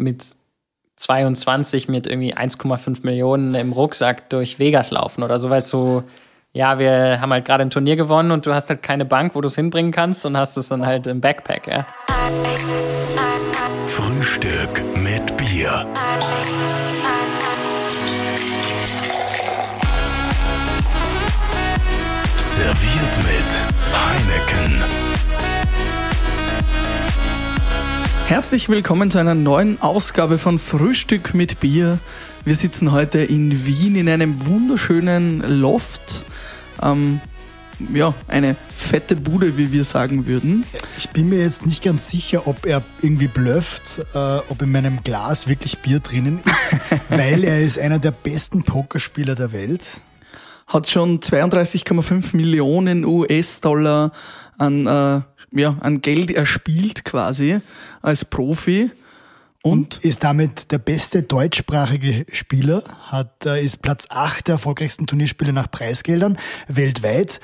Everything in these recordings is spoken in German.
mit 22 mit irgendwie 1,5 Millionen im Rucksack durch Vegas laufen oder so, weißt du, ja, wir haben halt gerade ein Turnier gewonnen und du hast halt keine Bank, wo du es hinbringen kannst und hast es dann halt im Backpack, ja. Frühstück mit Bier. Serviert mit Heineken. Herzlich willkommen zu einer neuen Ausgabe von Frühstück mit Bier. Wir sitzen heute in Wien in einem wunderschönen Loft. Ähm, ja, eine fette Bude, wie wir sagen würden. Ich bin mir jetzt nicht ganz sicher, ob er irgendwie blufft, äh, ob in meinem Glas wirklich Bier drinnen ist, weil er ist einer der besten Pokerspieler der Welt. Hat schon 32,5 Millionen US-Dollar an, äh, ja, an Geld erspielt quasi als Profi. Und, und ist damit der beste deutschsprachige Spieler, hat, äh, ist Platz 8 der erfolgreichsten Turnierspiele nach Preisgeldern weltweit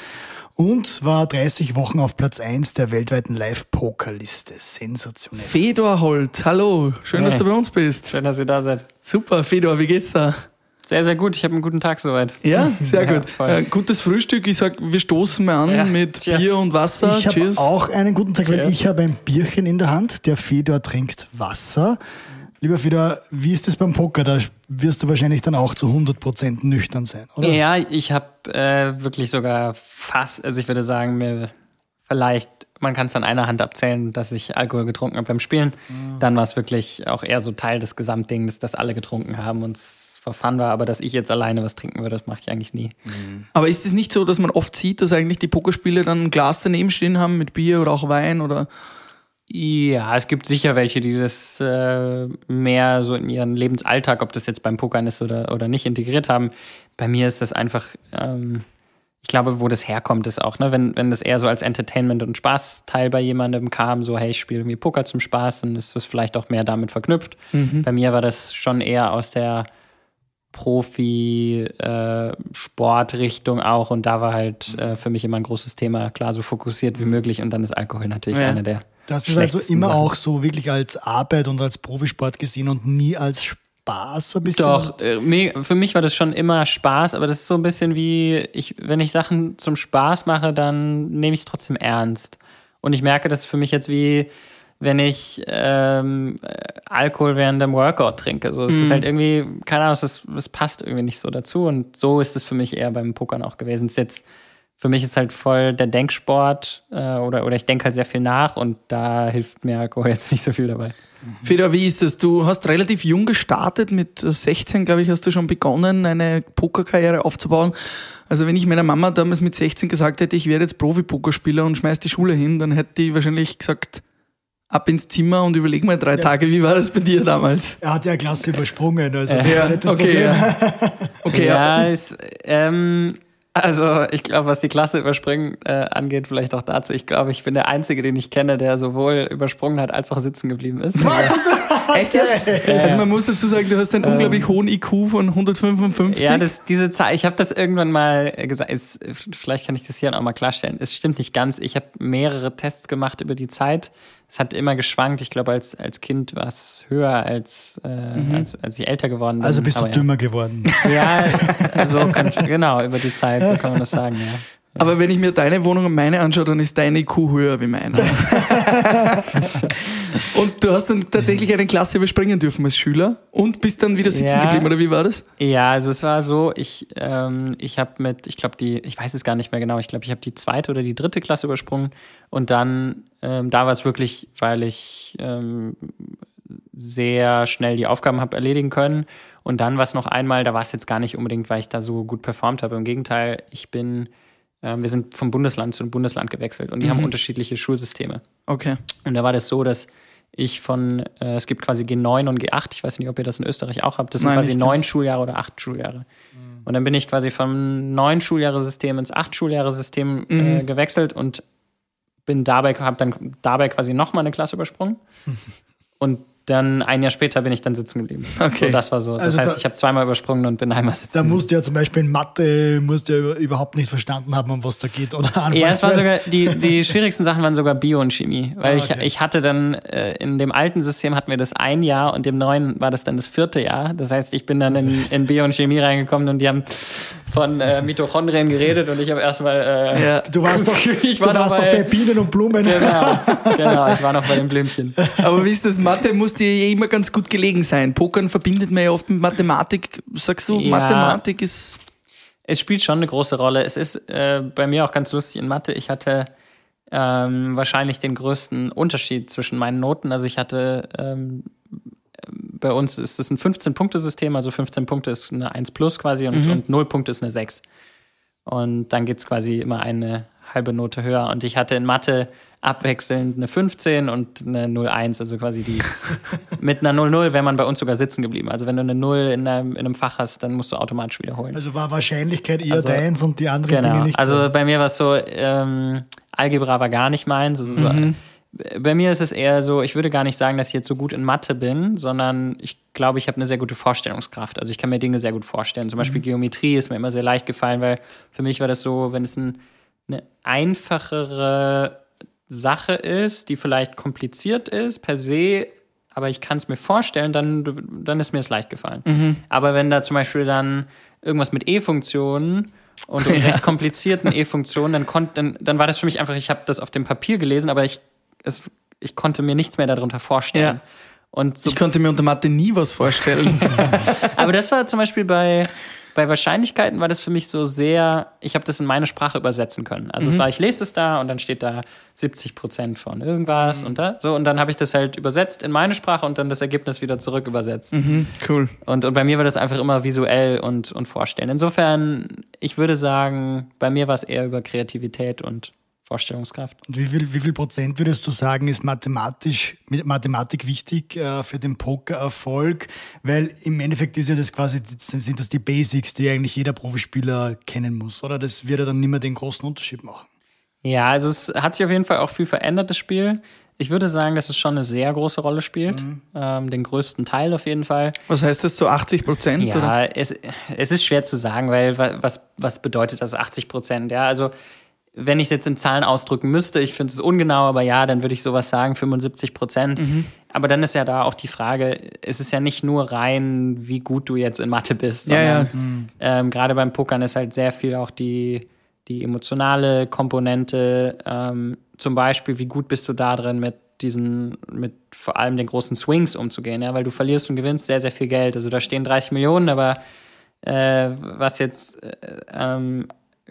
und war 30 Wochen auf Platz 1 der weltweiten Live-Poker-Liste. Sensationell. Fedor Holt, hallo, schön, hey. dass du bei uns bist. Schön, dass ihr da seid. Super, Fedor, wie geht's da? Sehr, sehr gut. Ich habe einen guten Tag soweit. Ja, sehr ja, gut. Äh, gutes Frühstück. Ich sag, wir stoßen mal an ja. mit Cheers. Bier und Wasser. Ich habe auch einen guten Tag, Cheers. weil ich habe ein Bierchen in der Hand. Der Fedor trinkt Wasser. Lieber Fedor, wie ist das beim Poker? Da wirst du wahrscheinlich dann auch zu 100% nüchtern sein, oder? Ja, ich habe äh, wirklich sogar fast, also ich würde sagen, mir vielleicht, man kann es an einer Hand abzählen, dass ich Alkohol getrunken habe beim Spielen. Mhm. Dann war es wirklich auch eher so Teil des Gesamtdings, dass alle getrunken haben und for fun war, aber dass ich jetzt alleine was trinken würde, das mache ich eigentlich nie. Mhm. Aber ist es nicht so, dass man oft sieht, dass eigentlich die Pokerspiele dann ein Glas daneben stehen haben mit Bier oder auch Wein oder? Ja, es gibt sicher welche, die das äh, mehr so in ihren Lebensalltag, ob das jetzt beim Pokern ist oder, oder nicht, integriert haben. Bei mir ist das einfach, ähm, ich glaube, wo das herkommt, ist auch, ne, wenn, wenn das eher so als Entertainment und Spaßteil bei jemandem kam, so, hey, ich spiele irgendwie Poker zum Spaß, dann ist das vielleicht auch mehr damit verknüpft. Mhm. Bei mir war das schon eher aus der Profi-Sportrichtung äh, auch und da war halt äh, für mich immer ein großes Thema, klar, so fokussiert wie möglich und dann ist Alkohol natürlich ja. einer der. Das ist also immer Sachen. auch so wirklich als Arbeit und als Profisport gesehen und nie als Spaß so ein bisschen. Doch, äh, für mich war das schon immer Spaß, aber das ist so ein bisschen wie, ich, wenn ich Sachen zum Spaß mache, dann nehme ich es trotzdem ernst. Und ich merke, dass für mich jetzt wie, wenn ich ähm, Alkohol während dem Workout trinke. So, es mhm. ist halt irgendwie, keine Ahnung, es, es passt irgendwie nicht so dazu. Und so ist es für mich eher beim Pokern auch gewesen. Es ist jetzt, für mich ist halt voll der Denksport äh, oder, oder ich denke halt sehr viel nach und da hilft mir Alkohol jetzt nicht so viel dabei. Mhm. Feder, wie ist es? Du hast relativ jung gestartet, mit 16, glaube ich, hast du schon begonnen, eine Pokerkarriere aufzubauen. Also wenn ich meiner Mama damals mit 16 gesagt hätte, ich werde jetzt Profi-Pokerspieler und schmeiß die Schule hin, dann hätte die wahrscheinlich gesagt, ab ins Zimmer und überleg mal drei ja. Tage, wie war das bei dir damals? Er hat ja Klasse übersprungen, also das war nicht das okay, Problem. Ja. okay, ja, ja. Ist, ähm, also ich glaube, was die Klasse überspringen äh, angeht, vielleicht auch dazu. Ich glaube, ich bin der Einzige, den ich kenne, der sowohl übersprungen hat als auch sitzen geblieben ist. Echt jetzt? Äh, also man muss dazu sagen, du hast einen ähm, unglaublich hohen IQ von 155. Ja, das, diese Zahl, ich habe das irgendwann mal gesagt, ist, vielleicht kann ich das hier auch mal klarstellen. Es stimmt nicht ganz. Ich habe mehrere Tests gemacht über die Zeit es hat immer geschwankt. Ich glaube, als, als Kind war es höher, als, äh, mhm. als, als ich älter geworden bin. Also bist du dümmer geworden. Ja, also kann, genau, über die Zeit, so kann man das sagen, ja. Aber wenn ich mir deine Wohnung und meine anschaue, dann ist deine IQ höher wie meine. und du hast dann tatsächlich eine Klasse überspringen dürfen als Schüler und bist dann wieder sitzen ja, geblieben, oder wie war das? Ja, also es war so, ich, ähm, ich habe mit, ich glaube, die, ich weiß es gar nicht mehr genau, ich glaube, ich habe die zweite oder die dritte Klasse übersprungen und dann, ähm, da war es wirklich, weil ich ähm, sehr schnell die Aufgaben habe erledigen können. Und dann war es noch einmal, da war es jetzt gar nicht unbedingt, weil ich da so gut performt habe. Im Gegenteil, ich bin wir sind vom Bundesland zu Bundesland gewechselt und die mhm. haben unterschiedliche Schulsysteme. Okay. Und da war das so, dass ich von, äh, es gibt quasi G9 und G8, ich weiß nicht, ob ihr das in Österreich auch habt, das sind Nein, quasi neun Schuljahre oder acht Schuljahre. Mhm. Und dann bin ich quasi vom neun Schuljahresystem ins acht Schuljahresystem äh, mhm. äh, gewechselt und bin dabei, habe dann dabei quasi nochmal eine Klasse übersprungen. und dann ein Jahr später bin ich dann sitzen geblieben. Okay. So, das war so. Das Also heißt, da- ich habe zweimal übersprungen und bin einmal sitzen Da musst du ja zum Beispiel in Mathe musst du ja überhaupt nicht verstanden haben, um was da geht. Oder Ja, es war sogar, die, die schwierigsten Sachen waren sogar Bio und Chemie. Weil Ah, ich, okay. ich hatte dann, äh, in dem alten System hatten wir das ein Jahr und dem neuen war das dann das vierte Jahr. Das heißt, ich bin dann in, in Bio und Chemie reingekommen und die haben von äh, Mitochondrien geredet und ich habe erstmal, äh, Ja. Du warst doch, Ich du war noch warst doch bei- bei Bienen und Blumen. genau, genau, ich war noch bei den Blümchen. Aber wie ist das? Mathe muss dir immer ganz gut gelegen sein. Pokern verbindet man ja oft mit Mathematik. Sagst du, Ja. Mathematik ist. Es spielt schon eine große Rolle. Es ist äh, bei mir auch ganz lustig in Mathe. Ich hatte ähm, wahrscheinlich den größten Unterschied zwischen meinen Noten. Also ich hatte ähm, bei uns ist es ein 15-Punkte-System, also 15 Punkte ist eine 1 plus quasi und, und 0 Punkte ist eine 6. Und dann geht's quasi immer eine halbe Note höher. Und ich hatte in Mathe abwechselnd eine 15 und eine 01, also quasi die mit einer 00 wäre man bei uns sogar sitzen geblieben. Also wenn du eine 0 in einem, in einem Fach hast, dann musst du automatisch wiederholen. Also war Wahrscheinlichkeit eher Also- deins und die anderen Dinge Genau. nicht. Also so. bei mir war es so, ähm, Algebra war gar nicht meins. Also so, Bei mir ist es eher so, ich würde gar nicht sagen, dass ich jetzt so gut in Mathe bin, sondern ich glaube, ich habe eine sehr gute Vorstellungskraft. Also ich kann mir Dinge sehr gut vorstellen. Zum Beispiel Geometrie ist mir immer sehr leicht gefallen, weil für mich war das so, wenn es ein, eine einfachere Sache ist, die vielleicht kompliziert ist per se, aber ich kann es mir vorstellen, dann, dann ist mir es leicht gefallen. Aber wenn da zum Beispiel dann irgendwas mit E-Funktionen und recht komplizierten E-Funktionen, dann, konnt, dann, dann war das für mich einfach, ich habe das auf dem Papier gelesen, aber ich, es, ich konnte mir nichts mehr darunter vorstellen. Ja. Und so Ich konnte mir unter Mathe nie was vorstellen. aber das war zum Beispiel bei, bei Wahrscheinlichkeiten war das für mich so sehr, ich habe das in meine Sprache übersetzen können. Also es war, ich lese es da und dann steht da 70 Prozent von irgendwas und da, so und dann habe ich das halt übersetzt in meine Sprache und dann das Ergebnis wieder zurück übersetzt. cool. Und, und bei mir war das einfach immer visuell und, und vorstellen. Insofern, ich würde sagen, bei mir war es eher über Kreativität und Vorstellungskraft. Und wie viel, wie viel Prozent würdest du sagen, ist mathematisch, mit Mathematik wichtig äh, für den Pokererfolg? Weil im Endeffekt ist ja das quasi, sind das die Basics, die eigentlich jeder Profispieler kennen muss, oder? Das wird ja dann nicht mehr den großen Unterschied machen. Ja, also es hat sich auf jeden Fall auch viel verändert, das Spiel. Ich würde sagen, dass es schon eine sehr große Rolle spielt. Ähm, den größten Teil auf jeden Fall. Was heißt das, so 80 Prozent? Ja, oder? es, es ist schwer zu sagen, weil wa- was, was bedeutet das 80 Prozent? Ja, also wenn ich es jetzt in Zahlen ausdrücken müsste, ich finde es ungenau, aber ja, dann würde ich sowas sagen, 75 Prozent. Aber dann ist ja da auch die Frage, es ist ja nicht nur rein, wie gut du jetzt in Mathe bist, Ja, ja. sondern ähm, gerade beim Pokern ist halt sehr viel auch die, die emotionale Komponente. Ähm, zum Beispiel, wie gut bist du da drin, mit diesen, mit vor allem den großen Swings umzugehen, ja, weil du verlierst und gewinnst sehr, sehr viel Geld. Also da stehen 30 Millionen, aber äh, was jetzt äh, ähm,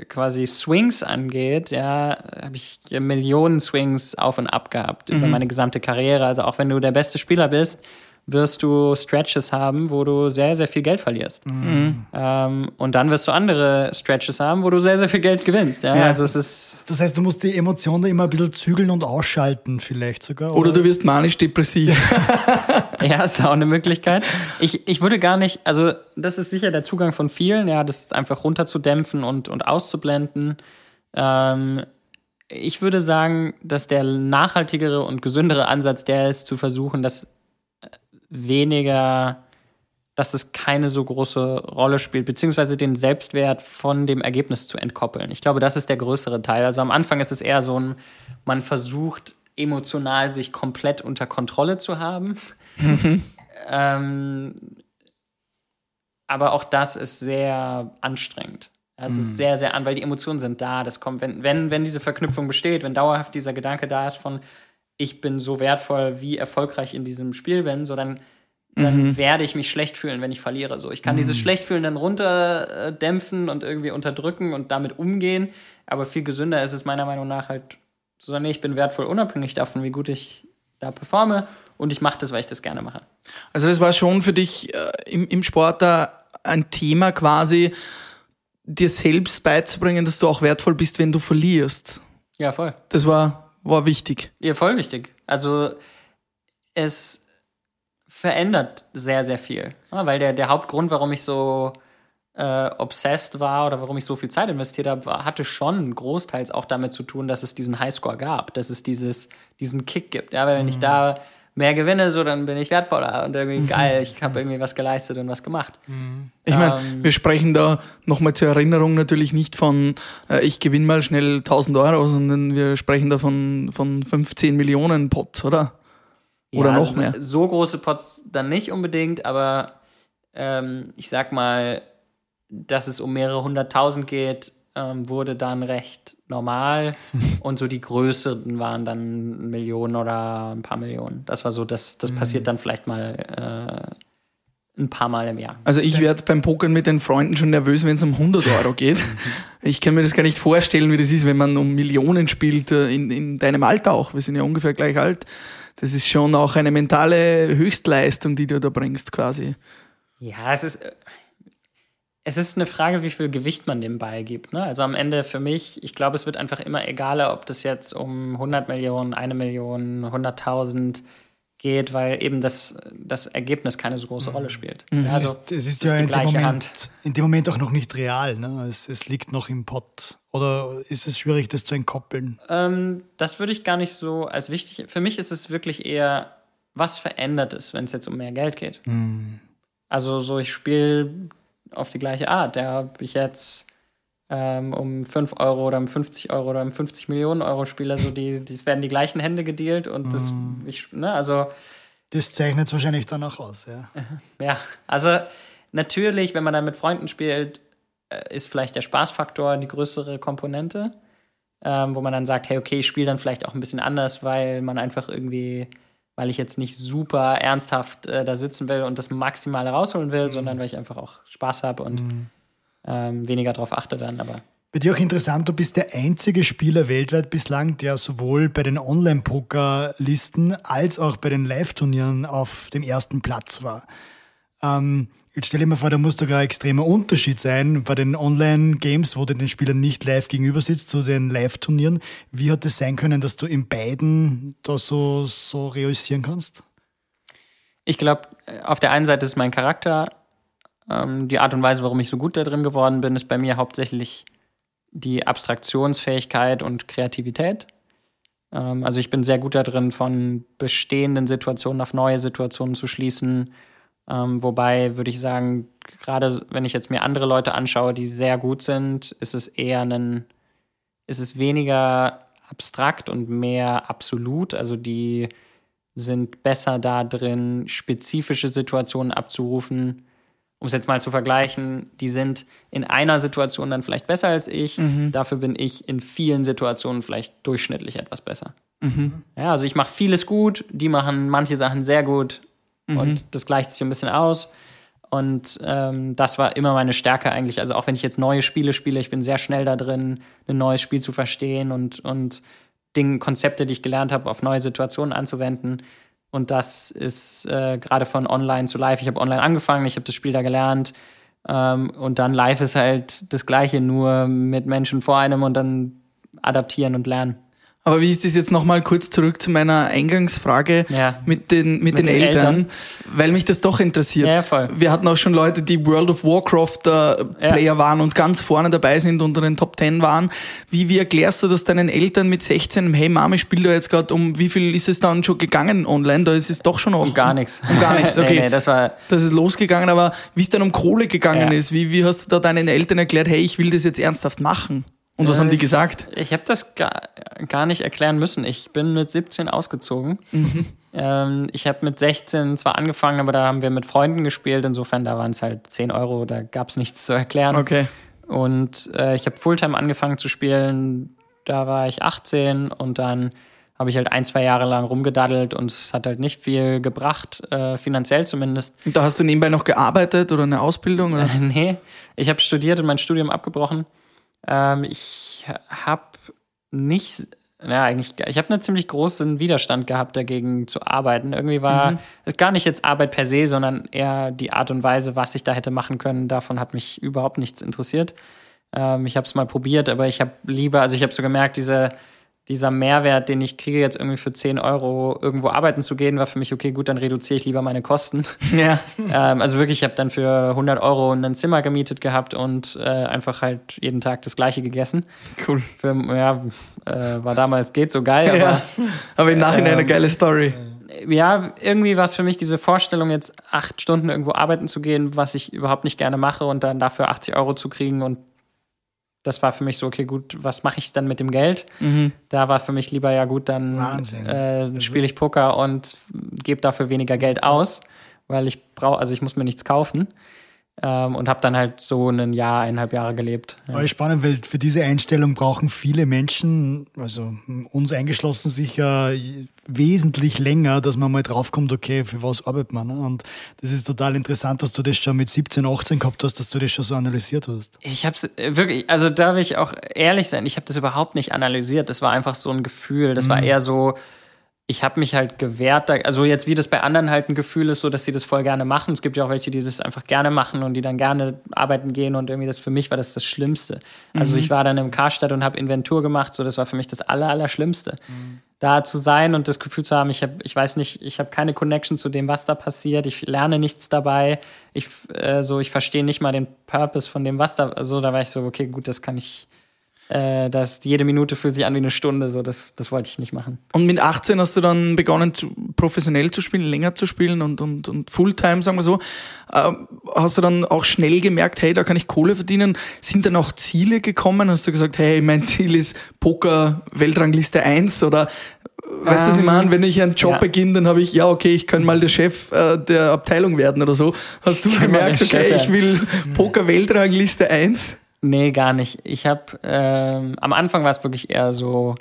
quasi Swings angeht, ja, habe ich Millionen Swings auf und ab gehabt über meine gesamte Karriere. Also auch wenn du der beste Spieler bist, wirst du Stretches haben, wo du sehr, sehr viel Geld verlierst. Ähm, und dann wirst du andere Stretches haben, wo du sehr, sehr viel Geld gewinnst. Ja? Ja. Also es ist Das heißt, du musst die Emotionen immer ein bisschen zügeln und ausschalten, vielleicht sogar. Oder du wirst manisch-depressiv. Ja, ist auch eine Möglichkeit. Ich, ich würde gar nicht, also das ist sicher der Zugang von vielen, ja, das einfach runterzudämpfen und, und auszublenden. Ähm, ich würde sagen, dass der nachhaltigere und gesündere Ansatz der ist, zu versuchen, dass äh, weniger, dass es keine so große Rolle spielt, beziehungsweise den Selbstwert von dem Ergebnis zu entkoppeln. Ich glaube, das ist der größere Teil. Also am Anfang ist es eher so ein, man versucht emotional sich komplett unter Kontrolle zu haben. ähm, aber auch das ist sehr anstrengend. Es ist sehr, sehr an, weil die Emotionen sind da. Das kommt, wenn, wenn, wenn diese Verknüpfung besteht, wenn dauerhaft dieser Gedanke da ist von, ich bin so wertvoll, wie erfolgreich in diesem Spiel bin, so dann, dann werde ich mich schlecht fühlen, wenn ich verliere. So, ich kann dieses Schlechtfühlen dann runterdämpfen und irgendwie unterdrücken und damit umgehen. Aber viel gesünder ist es meiner Meinung nach halt zu sagen, nee, ich bin wertvoll, unabhängig davon, wie gut ich da performe und ich mache das, weil ich das gerne mache. Also das war schon für dich äh, im, im Sport da ein Thema quasi, dir selbst beizubringen, dass du auch wertvoll bist, wenn du verlierst. Ja, voll. Das war, war wichtig. Ja, voll wichtig. Also es verändert sehr, sehr viel. Ja, weil der, der Hauptgrund, warum ich so äh, obsessed war oder warum ich so viel Zeit investiert habe, war, hatte schon großteils auch damit zu tun, dass es diesen Highscore gab, dass es dieses, diesen Kick gibt. Ja, weil wenn ich da mehr gewinne, so dann bin ich wertvoller und irgendwie geil, ich habe irgendwie was geleistet und was gemacht. Ich meine, Ähm. wir sprechen da nochmal zur Erinnerung natürlich nicht von, äh, ich gewinne mal schnell 1000 Euro, sondern wir sprechen da von, von 15 Millionen Pots, oder? Oder Ja, noch also mehr. So große Pots dann nicht unbedingt, aber ähm, ich sag mal, dass es um mehrere hunderttausend geht, ähm, wurde dann recht normal. und so die größeren waren dann Millionen oder ein paar Millionen. Das war so, das, das passiert dann vielleicht mal äh, ein paar Mal im Jahr. Also ich werde beim Pokern mit den Freunden schon nervös, wenn es um 100 Euro geht. Ich kann mir das gar nicht vorstellen, wie das ist, wenn man um Millionen spielt, äh, in, in deinem Alter auch. Wir sind ja ungefähr gleich alt. Das ist schon auch eine mentale Höchstleistung, die du da bringst quasi. Ja, es ist, äh, es ist eine Frage, wie viel Gewicht man dem Ball gibt. Ne? Also am Ende für mich, ich glaube, es wird einfach immer egaler, ob das jetzt um 100 Millionen, eine Million, 100.000 geht, weil eben das, das Ergebnis keine so große Rolle spielt. Es also, ist, es ist ja die in dem, Moment, Hand. in dem Moment auch noch nicht real. Ne? Es, es liegt noch im Pott. Oder ist es schwierig, das zu entkoppeln? Ähm, das würde ich gar nicht so als wichtig. Für mich ist es wirklich eher, was verändert es, wenn es jetzt um mehr Geld geht. Also so, ich spiele auf die gleiche Art. Da habe ich jetzt ähm, um 5 Euro oder um 50 Euro oder um 50 Millionen Euro spiele, also die, das werden die gleichen Hände gedealt und das, ich, ne, also Das zeichnet es wahrscheinlich dann auch aus. Ja. ja, also natürlich, wenn man dann mit Freunden spielt, äh, ist vielleicht der Spaßfaktor die größere Komponente, ähm, wo man dann sagt, hey, okay, ich spiele dann vielleicht auch ein bisschen anders, weil man einfach irgendwie, weil ich jetzt nicht super ernsthaft äh, da sitzen will und das Maximale rausholen will, sondern weil ich einfach auch Spaß habe und ähm, weniger darauf achte dann, aber Bei dir auch interessant, du bist der einzige Spieler weltweit bislang, der sowohl bei den Online-Poker-Listen als auch bei den Live-Turnieren auf dem ersten Platz war. Ähm, jetzt stell dir mal vor, da muss doch ein extremer Unterschied sein bei den Online-Games, wo du den Spielern nicht live gegenüber sitzt, zu den Live-Turnieren. Wie hat es sein können, dass du in beiden da so, so realisieren kannst? Ich glaube, auf der einen Seite ist mein Charakter, ähm, die Art und Weise, warum ich so gut da drin geworden bin, ist bei mir hauptsächlich die Abstraktionsfähigkeit und Kreativität. Ähm, also ich bin sehr gut da drin, von bestehenden Situationen auf neue Situationen zu schließen. Ähm, wobei würde ich sagen, gerade wenn ich jetzt mir andere Leute anschaue, die sehr gut sind, ist es eher ein, ist es weniger abstrakt und mehr absolut. Also die sind besser da drin, spezifische Situationen abzurufen. Um es jetzt mal zu vergleichen, die sind in einer Situation dann vielleicht besser als ich. Dafür bin ich in vielen Situationen vielleicht durchschnittlich etwas besser. Ja, also ich mache vieles gut, die machen manche Sachen sehr gut und das gleicht sich ein bisschen aus. Und ähm, das war immer meine Stärke eigentlich. Also auch wenn ich jetzt neue Spiele spiele, ich bin sehr schnell da drin, ein neues Spiel zu verstehen und, und Dinge, Konzepte, die ich gelernt habe, auf neue Situationen anzuwenden. Und das ist äh, gerade von online zu live. Ich habe online angefangen, ich habe das Spiel da gelernt. Ähm, und dann live ist halt das Gleiche, nur mit Menschen vor einem und dann adaptieren und lernen. Aber wie ist das jetzt nochmal kurz zurück zu meiner Eingangsfrage Ja. mit den, mit Mit den, den Eltern, Eltern. weil mich das doch interessiert. Ja, voll. Wir hatten auch schon Leute, die World of Warcraft äh, Player waren und ganz vorne dabei sind, unter den Top 10 waren. Wie, wie erklärst du das deinen Eltern mit 16? Hey Mami, spiel da jetzt gerade um, wie viel ist es dann schon gegangen online? Da ist es doch schon auch. Um gar nichts. Um gar nichts, okay. nee, nee, das war, Das ist losgegangen, aber wie es dann um Kohle gegangen Ja. ist, wie, wie hast du da deinen Eltern erklärt, hey, ich will das jetzt ernsthaft machen? Und was Äh, haben die gesagt? Ich habe das gar, gar nicht erklären müssen. Ich bin mit 17 ausgezogen. Mhm. Ähm, ich habe mit 16 zwar angefangen, aber da haben wir mit Freunden gespielt. Insofern, da waren es halt 10 Euro, da gab es nichts zu erklären. Okay. Und äh, ich habe Fulltime angefangen zu spielen. Da war ich 18 und dann habe ich halt ein, zwei Jahre lang rumgedaddelt und es hat halt nicht viel gebracht, äh, finanziell zumindest. Und da hast du nebenbei noch gearbeitet oder eine Ausbildung? Oder? nee, ich habe studiert und mein Studium abgebrochen. Ähm, ich habe nicht, ja, eigentlich, ich habe einen ziemlich großen Widerstand gehabt, dagegen zu arbeiten. Irgendwie war es gar nicht jetzt Arbeit per se, sondern eher die Art und Weise, was ich da hätte machen können. Davon hat mich überhaupt nichts interessiert. Ähm, ich habe es mal probiert, aber ich habe lieber, also ich habe so gemerkt, diese, dieser Mehrwert, den ich kriege, jetzt irgendwie für 10 Euro irgendwo arbeiten zu gehen, war für mich, okay, gut, dann reduziere ich lieber meine Kosten. Ja. Ähm, also wirklich, ich habe dann für 100 Euro ein Zimmer gemietet gehabt und äh, einfach halt jeden Tag das Gleiche gegessen. Cool. Für, ja, äh, war damals geht so geil, aber Ja. Aber im Nachhinein eine Ähm, geile Story. ja, irgendwie war es für mich diese Vorstellung, jetzt acht Stunden irgendwo arbeiten zu gehen, was ich überhaupt nicht gerne mache und dann dafür 80 Euro zu kriegen und das war für mich so, okay, gut, was mache ich dann mit dem Geld? Da war für mich lieber, ja gut, dann äh, spiele ich Poker und gebe dafür weniger Geld aus, weil ich brauche, also ich muss mir nichts kaufen. Ähm, und habe dann halt so ein Jahr, eineinhalb Jahre gelebt. Ja. Aber spannend, weil für diese Einstellung brauchen viele Menschen, also uns eingeschlossen, sicher wesentlich länger, dass man mal draufkommt, okay, für was arbeitet man. Ne? Und das ist total interessant, dass du das schon mit 17, 18 gehabt hast, dass du das schon so analysiert hast. Ich habe wirklich, also da will ich auch ehrlich sein, ich habe das überhaupt nicht analysiert. Das war einfach so ein Gefühl. Das war eher so, ich habe mich halt gewehrt. Also jetzt wie das bei anderen halt ein Gefühl ist, so dass sie das voll gerne machen. Es gibt ja auch welche, die das einfach gerne machen und die dann gerne arbeiten gehen und irgendwie das für mich war das das Schlimmste. Also ich war dann im Karstadt und habe Inventur gemacht. So das war für mich das aller, aller Schlimmste. Da zu sein und das Gefühl zu haben, ich habe, ich weiß nicht, ich habe keine Connection zu dem, was da passiert. Ich lerne nichts dabei. Ich äh, so, ich verstehe nicht mal den Purpose von dem, was da. Also da war ich so, okay, gut, das kann ich. Äh, das, jede Minute fühlt sich an wie eine Stunde, so das, das wollte ich nicht machen. Und mit 18 hast du dann begonnen, professionell zu spielen, länger zu spielen und, und, und Fulltime, sagen wir so. Ähm, hast du dann auch schnell gemerkt, hey, da kann ich Kohle verdienen? Sind dann auch Ziele gekommen? Hast du gesagt, hey, mein Ziel ist Poker Weltrangliste 1 oder weißt du, was ich Ähm, meine? Wenn ich einen Job ja. beginne, dann habe ich, ja, okay, ich kann mal der Chef äh, der Abteilung werden oder so. Hast du gemerkt, okay, Chef ich will Poker Weltrangliste 1? Nee, gar nicht. Ich habe ähm, am Anfang war es wirklich eher so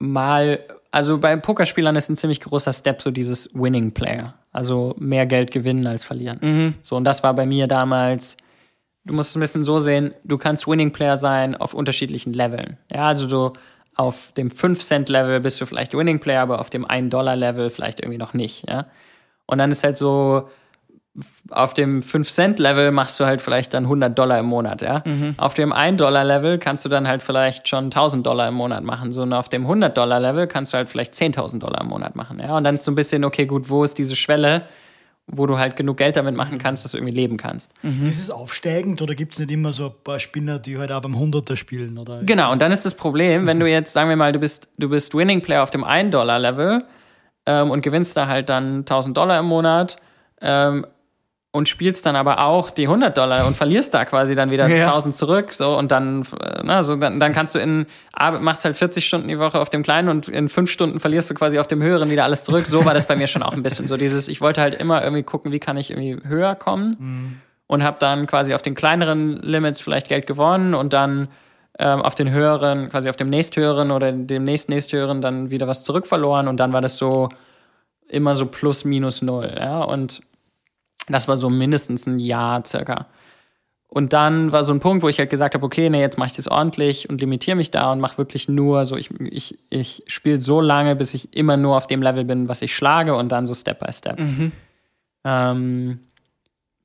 mal, also bei Pokerspielern ist ein ziemlich großer Step so dieses Winning Player, also mehr Geld gewinnen als verlieren. So und das war bei mir damals. Du musst es ein bisschen so sehen, du kannst Winning Player sein auf unterschiedlichen Leveln. Ja, also du auf dem 5 Cent Level bist du vielleicht Winning Player, aber auf dem 1 Dollar Level vielleicht irgendwie noch nicht, ja. Und dann ist halt so, auf dem 5-Cent-Level machst du halt vielleicht dann 100 Dollar im Monat, ja. Auf dem 1-Dollar-Level kannst du dann halt vielleicht schon 1000 Dollar im Monat machen. So, und auf dem 100-Dollar-Level kannst du halt vielleicht 10.000 Dollar im Monat machen, ja. Und dann ist so ein bisschen, okay, gut, wo ist diese Schwelle, wo du halt genug Geld damit machen kannst, dass du irgendwie leben kannst. Ist es aufsteigend oder gibt es nicht immer so ein paar Spinner, die halt auch beim Hunderter spielen? Oder Genau, und dann ist das Problem, wenn du jetzt, sagen wir mal, du bist, du bist Winning Player auf dem 1-Dollar-Level ähm, und gewinnst da halt dann 1000 Dollar im Monat ähm, und spielst dann aber auch die 100 Dollar und verlierst da quasi dann wieder Ja. 1000 zurück, so und dann, äh, na, so, dann, dann kannst du in, machst halt 40 Stunden die Woche auf dem kleinen und in fünf Stunden verlierst du quasi auf dem höheren wieder alles zurück. So war das bei mir schon auch ein bisschen so dieses, ich wollte halt immer irgendwie gucken, wie kann ich irgendwie höher kommen und habe dann quasi auf den kleineren Limits vielleicht Geld gewonnen und dann ähm, auf den höheren, quasi auf dem nächsthöheren oder dem nächsten nächsthöheren dann wieder was zurückverloren und dann war das so immer so plus minus null, ja, und das war so mindestens ein Jahr circa. Und dann war so ein Punkt, wo ich halt gesagt habe, okay, nee, jetzt mache ich das ordentlich und limitiere mich da und mache wirklich nur so, ich, ich, ich spiele so lange, bis ich immer nur auf dem Level bin, was ich schlage und dann so Step by Step. Ähm,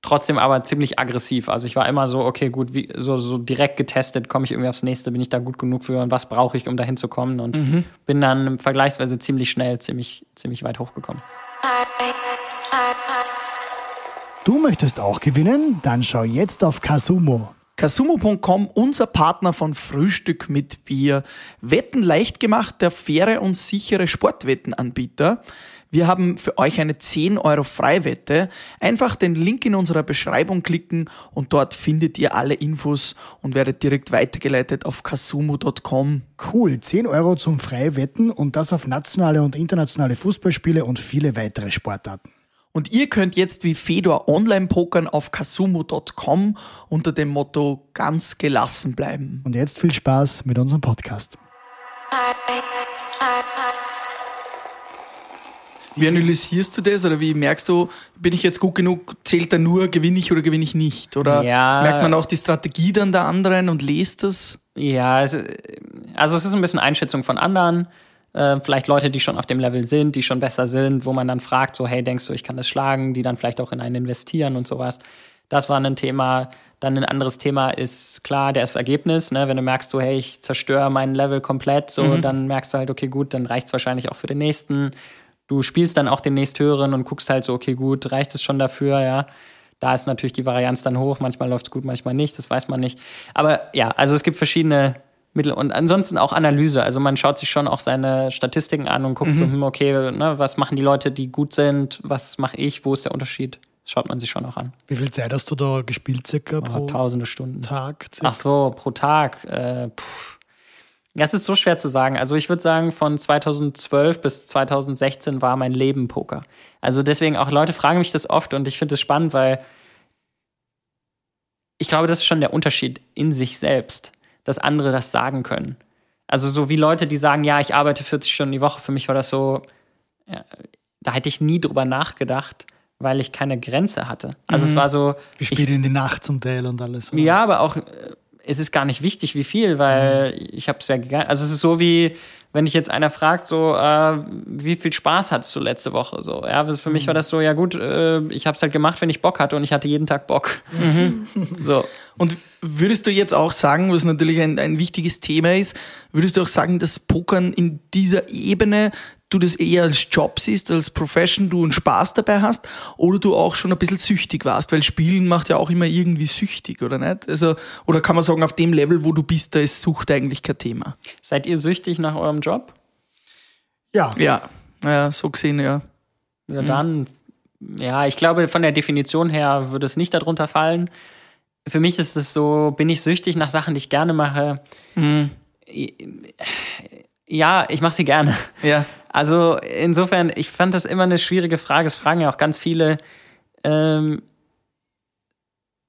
trotzdem aber ziemlich aggressiv. Also ich war immer so, okay, gut, wie, so, so direkt getestet, komme ich irgendwie aufs nächste, bin ich da gut genug für und was brauche ich, um da hinzukommen und bin dann vergleichsweise ziemlich schnell, ziemlich, ziemlich weit hochgekommen. Du möchtest auch gewinnen? Dann schau jetzt auf Kasumo. Kasumo.com, unser Partner von Frühstück mit Bier. Wetten leicht gemacht, der faire und sichere Sportwettenanbieter. Wir haben für euch eine 10 Euro Freiwette. Einfach den Link in unserer Beschreibung klicken und dort findet ihr alle Infos und werdet direkt weitergeleitet auf kasumo.com. Cool, 10 Euro zum Freiwetten und das auf nationale und internationale Fußballspiele und viele weitere Sportarten. Und ihr könnt jetzt wie Fedor online pokern auf kasumo.com unter dem Motto ganz gelassen bleiben. Und jetzt viel Spaß mit unserem Podcast. Wie analysierst du das oder wie merkst du, bin ich jetzt gut genug, zählt da nur, gewinne ich oder gewinne ich nicht? Oder Ja. merkt man auch die Strategie dann der anderen und lest das? Ja, also es ist ein bisschen Einschätzung von anderen. Äh, vielleicht Leute, die schon auf dem Level sind, die schon besser sind, wo man dann fragt, so, hey, denkst du, ich kann das schlagen, die dann vielleicht auch in einen investieren und sowas. Das war ein Thema. Dann ein anderes Thema ist klar, das Ergebnis. Ne? Wenn du merkst, so, hey, ich zerstöre mein Level komplett, so, dann merkst du halt, okay, gut, dann reicht es wahrscheinlich auch für den nächsten. Du spielst dann auch den nächsthöheren und guckst halt so, okay, gut, reicht es schon dafür, ja. Da ist natürlich die Varianz dann hoch. Manchmal läuft es gut, manchmal nicht. Das weiß man nicht. Aber ja, also es gibt verschiedene Mittel und ansonsten auch Analyse. Also man schaut sich schon auch seine Statistiken an und guckt so, hm, okay, ne, was machen die Leute, die gut sind, was mache ich, wo ist der Unterschied? Schaut man sich schon auch an. Wie viel Zeit hast du da gespielt, circa pro Oh, tausende Stunden. Tag? Circa? Ach so, pro Tag. Äh, pff. Das ist so schwer zu sagen. Also ich würde sagen, von 2012 bis 2016 war mein Leben Poker. Also deswegen auch Leute fragen mich das oft und ich finde es spannend, weil ich glaube, das ist schon der Unterschied in sich selbst, dass andere das sagen können. Also so wie Leute, die sagen, ja, ich arbeite 40 Stunden die Woche, für mich war das so, ja, da hätte ich nie drüber nachgedacht, weil ich keine Grenze hatte. Also es war so, Wir spielen in die Nacht zum Teil und alles. oder? ja, aber auch, äh, es ist gar nicht wichtig, wie viel, weil ich habe es ja gegangen. Also es ist so wie, wenn ich jetzt einer fragt, so, äh, wie viel Spaß hattest du letzte Woche? So, ja, für mich war das so, ja gut, äh, ich habe es halt gemacht, wenn ich Bock hatte und ich hatte jeden Tag Bock. So. Und würdest du jetzt auch sagen, was natürlich ein, ein wichtiges Thema ist, würdest du auch sagen, dass Pokern in dieser Ebene du das eher als Job siehst, als Profession, du einen Spaß dabei hast oder du auch schon ein bisschen süchtig warst? Weil Spielen macht ja auch immer irgendwie süchtig, oder nicht? Also, oder kann man sagen, auf dem Level, wo du bist, da ist Sucht eigentlich kein Thema? Seid ihr süchtig nach eurem Job? Ja. Ja, ja, so gesehen, ja. Ja, dann, ja, ich glaube, von der Definition her würde es nicht darunter fallen. Für mich ist es so, bin ich süchtig nach Sachen, die ich gerne mache? Ja, ich mache sie gerne. Ja. Also insofern, ich fand das immer eine schwierige Frage. Es fragen ja auch ganz viele. Ähm,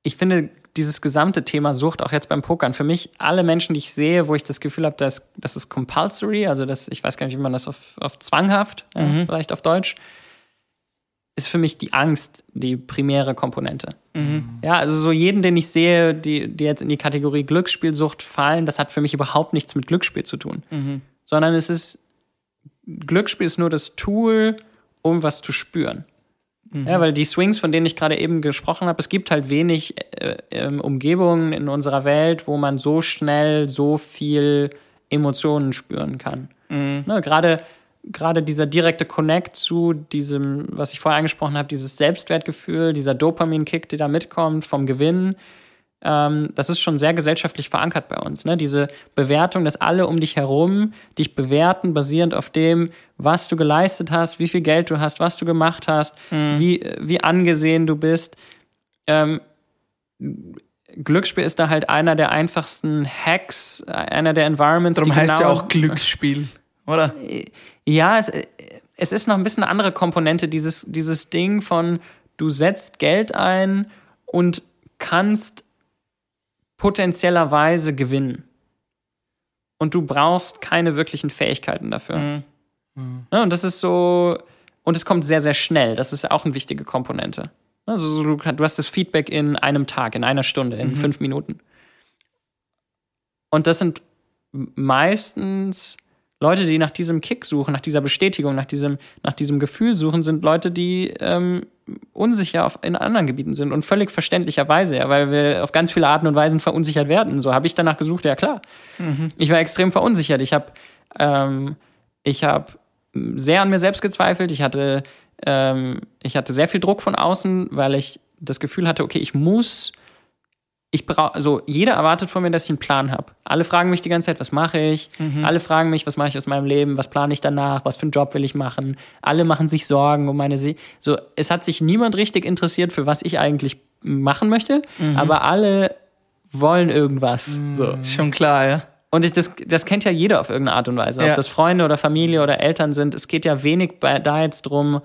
ich finde dieses gesamte Thema Sucht auch jetzt beim Pokern für mich alle Menschen, die ich sehe, wo ich das Gefühl habe, dass das ist compulsory, also das, ich weiß gar nicht, wie man das auf, auf zwanghaft, ja, vielleicht auf Deutsch, ist für mich die Angst die primäre Komponente. Ja, also so jeden, den ich sehe, die, die jetzt in die Kategorie Glücksspielsucht fallen, das hat für mich überhaupt nichts mit Glücksspiel zu tun. Sondern es ist, Glücksspiel ist nur das Tool, um was zu spüren. Ja, weil die Swings, von denen ich gerade eben gesprochen habe, es gibt halt wenig äh, ähm, Umgebungen in unserer Welt, wo man so schnell so viel Emotionen spüren kann. Ne, gerade gerade dieser direkte Connect zu diesem, was ich vorher angesprochen habe, dieses Selbstwertgefühl, dieser Dopamin-Kick, der da mitkommt vom Gewinn, ähm, das ist schon sehr gesellschaftlich verankert bei uns. Ne? Diese Bewertung, dass alle um dich herum dich bewerten, basierend auf dem, was du geleistet hast, wie viel Geld du hast, was du gemacht hast, wie, wie angesehen du bist. Ähm, Glücksspiel ist da halt einer der einfachsten Hacks, einer der Environments. Darum heißt ja genau- auch Glücksspiel, oder? ja, es, es ist noch ein bisschen eine andere Komponente, dieses, dieses Ding von, du setzt Geld ein und kannst potenziellerweise gewinnen. Und du brauchst keine wirklichen Fähigkeiten dafür. Ja, und das ist so, und es kommt sehr, sehr schnell. Das ist auch eine wichtige Komponente. Also so, du, du hast das Feedback in einem Tag, in einer Stunde, in fünf Minuten. Und das sind meistens Leute, die nach diesem Kick suchen, nach dieser Bestätigung, nach diesem, nach diesem Gefühl suchen, sind Leute, die ähm, unsicher auf, in anderen Gebieten sind und völlig verständlicherweise, ja, weil wir auf ganz viele Arten und Weisen verunsichert werden. So habe ich danach gesucht, ja klar. Ich war extrem verunsichert. Ich habe ähm, ich habe sehr an mir selbst gezweifelt. Ich hatte, ähm, ich hatte sehr viel Druck von außen, weil ich das Gefühl hatte, okay, ich muss, ich brauche, also jeder erwartet von mir, dass ich einen Plan habe. Alle fragen mich die ganze Zeit, was mache ich? Alle fragen mich, was mache ich aus meinem Leben? Was plane ich danach? Was für einen Job will ich machen? Alle machen sich Sorgen um meine, Se so, es hat sich niemand richtig interessiert, für was ich eigentlich machen möchte, aber alle wollen irgendwas. So. Schon klar, ja. Und ich, das, das kennt ja jeder auf irgendeine Art und Weise. Ob Ja. das Freunde oder Familie oder Eltern sind. Es geht ja wenig bei, da jetzt drum,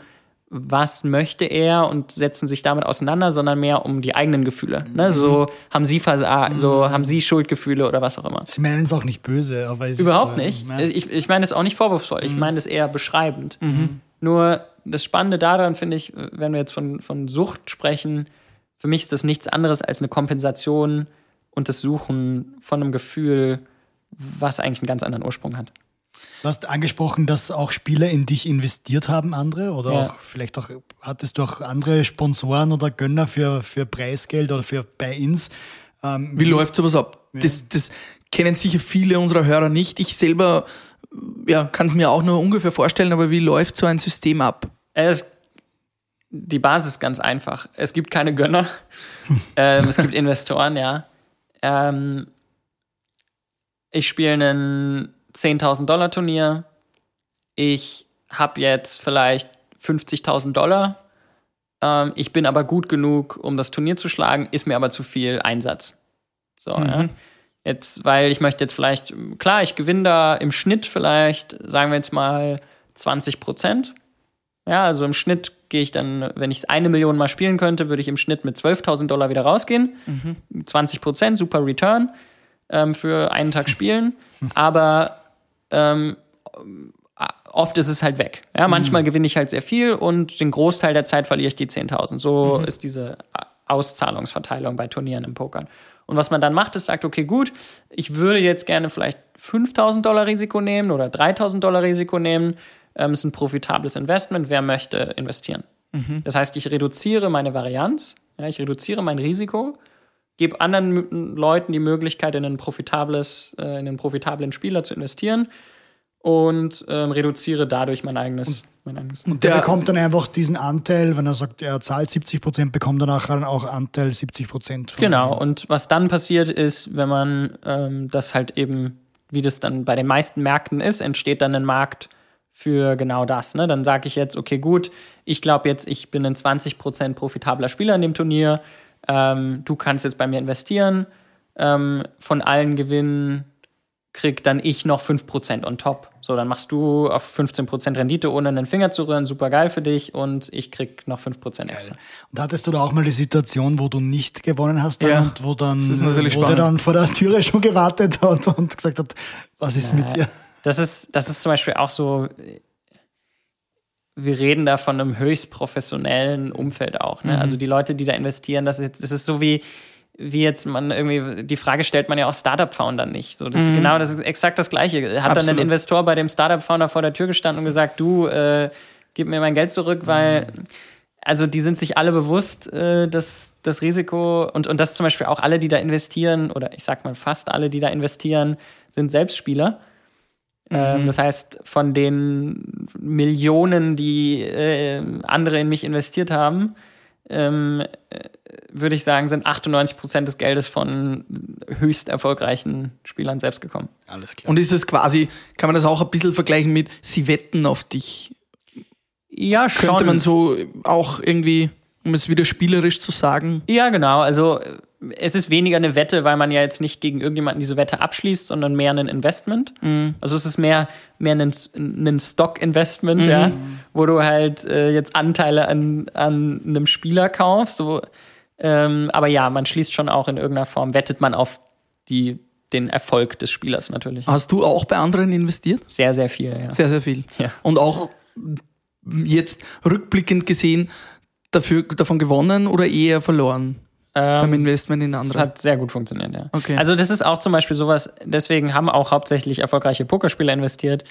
was möchte er und setzen sich damit auseinander, sondern mehr um die eigenen Gefühle. Ne? So haben sie versa so haben sie Schuldgefühle oder was auch immer. Sie meinen es auch nicht böse, aber es Überhaupt ist, äh, nicht. ja. Ich, ich meine das auch nicht vorwurfsvoll. Ich meine das eher beschreibend. Nur das Spannende daran finde ich, wenn wir jetzt von, von Sucht sprechen, für mich ist das nichts anderes als eine Kompensation und das Suchen von einem Gefühl, was eigentlich einen ganz anderen Ursprung hat. Du hast angesprochen, dass auch Spieler in dich investiert haben, andere, oder Ja. auch vielleicht auch hattest du auch andere Sponsoren oder Gönner für, für Preisgeld oder für Buy-ins. Ähm, Wie läuft sowas ab? Das, das kennen sicher viele unserer Hörer nicht. Ich selber ja, kann es mir auch nur ungefähr vorstellen, aber wie läuft so ein System ab? Es, die Basis ist ganz einfach. Es gibt keine Gönner. ähm, es gibt Investoren, ja. Ähm, ich spiele ein 10.000 Dollar Turnier, ich habe jetzt vielleicht 50.000 Dollar, ähm, ich bin aber gut genug, um das Turnier zu schlagen, ist mir aber zu viel Einsatz. So, ja. Jetzt, weil ich möchte jetzt vielleicht, klar, ich gewinne da im Schnitt vielleicht, sagen wir jetzt mal 20 Prozent. Ja, also im Schnitt gehe ich dann, wenn ich eine Million mal spielen könnte, würde ich im Schnitt mit 12.000 Dollar wieder rausgehen. 20 Prozent, super Return ähm, für einen Tag spielen. Aber ähm, oft ist es halt weg. Ja, manchmal gewinne ich halt sehr viel und den Großteil der Zeit verliere ich die 10.000. So ist diese Auszahlungsverteilung bei Turnieren im Pokern. Und was man dann macht, ist sagt, okay, gut, ich würde jetzt gerne vielleicht 5.000 Dollar Risiko nehmen oder 3.000 Dollar Risiko nehmen. Ähm, ist ein profitables Investment. Wer möchte investieren? Das heißt, ich reduziere meine Varianz, ja, ich reduziere mein Risiko, gebe anderen Leuten die Möglichkeit, in ein profitables, äh, in einen profitablen Spieler zu investieren und ähm, reduziere dadurch mein eigenes, mein eigenes. Und der, Der- bekommt dann einfach diesen Anteil, wenn er sagt, er zahlt 70 Prozent, bekommt er nachher dann auch Anteil 70 Prozent. Genau, und was dann passiert ist, wenn man ähm, das halt eben, wie das dann bei den meisten Märkten ist, entsteht dann ein Markt für genau das. Ne? Dann sage ich jetzt, okay, gut, ich glaube jetzt, ich bin ein 20% profitabler Spieler in dem Turnier. Ähm, du kannst jetzt bei mir investieren. Ähm, von allen Gewinnen krieg dann ich noch 5% on top. So, dann machst du auf 15% Rendite, ohne einen Finger zu rühren, super geil für dich und ich krieg noch 5% extra. Und hattest du da auch mal die Situation, wo du nicht gewonnen hast dann Ja, und wo dann, das ist natürlich wo der dann vor der Türe schon gewartet hat und gesagt hat, was ist mit dir? Das ist, das ist zum Beispiel auch so, wir reden da von einem höchst professionellen Umfeld auch. Ne? Also die Leute, die da investieren, das ist, jetzt- das ist so wie, wie jetzt man irgendwie, die Frage stellt man ja auch Startup-Foundern nicht. So, das ist genau, das ist exakt das Gleiche. Hat dann Absolut. ein Investor bei dem Startup-Founder vor der Tür gestanden und gesagt, du, äh, gib mir mein Geld zurück, weil, also die sind sich alle bewusst, äh, dass das Risiko und, und das zum Beispiel auch alle, die da investieren, oder ich sag mal fast alle, die da investieren, sind Selbstspieler. Ähm, das heißt, von den Millionen, die äh, andere in mich investiert haben, ähm, äh, würde ich sagen, sind 98 Prozent des Geldes von höchst erfolgreichen Spielern selbst gekommen. Alles klar. Und ist es quasi, kann man das auch ein bisschen vergleichen mit, sie wetten auf dich? Ja, schon. Könnte man so auch irgendwie, um es wieder spielerisch zu sagen, Ja, genau. Also äh, es ist weniger eine Wette, weil man ja jetzt nicht gegen irgendjemanden diese Wette abschließt, sondern mehr ein Investment. Also es ist mehr, mehr ein, ein Stock-Investment, ja, wo du halt äh, jetzt Anteile an, an einem Spieler kaufst. So, ähm, aber ja, man schließt schon auch in irgendeiner Form, wettet man auf die, den Erfolg des Spielers natürlich. hast du auch bei anderen investiert? Sehr, sehr viel, ja. Sehr, sehr viel. Ja. Und auch jetzt rückblickend gesehen dafür, davon gewonnen oder eher verloren beim Ähm, Investment in Das andere? hat sehr gut funktioniert, ja. Okay. Also das ist auch zum Beispiel sowas, deswegen haben auch hauptsächlich erfolgreiche Pokerspieler investiert.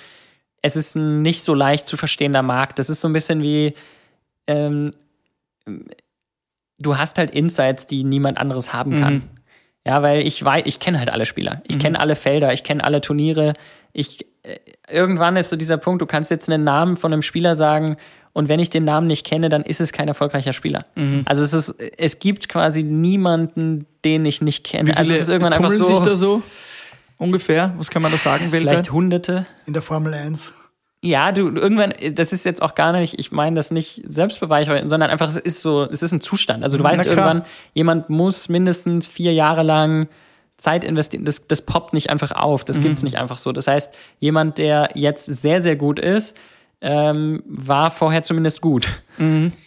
Es ist ein nicht so leicht zu verstehender Markt. Das ist so ein bisschen wie, ähm, du hast halt Insights, die niemand anderes haben kann. Ja, weil ich weiß, ich kenne halt alle Spieler. Ich kenne alle Felder, ich kenne alle Turniere. Ich, äh, irgendwann ist so dieser Punkt, du kannst jetzt einen Namen von einem Spieler sagen und wenn ich den Namen nicht kenne, dann ist es kein erfolgreicher Spieler. Also es ist, es gibt quasi niemanden, den ich nicht kenne. Wie Also viele es ist irgendwann einfach tummeln so, sich da so ungefähr? Was kann man da sagen weltweit? vielleicht Hunderte. In der Formel 1. Ja, du irgendwann, das ist jetzt auch gar nicht, ich meine das nicht selbstbeweihräuchern, sondern einfach, es ist so, es ist ein Zustand. Also du weißt Na klar. irgendwann, jemand muss mindestens vier Jahre lang Zeit investieren. Das, das poppt nicht einfach auf. Das gibt's nicht einfach so. Das heißt, jemand, der jetzt sehr, sehr gut ist, ähm, war vorher zumindest gut.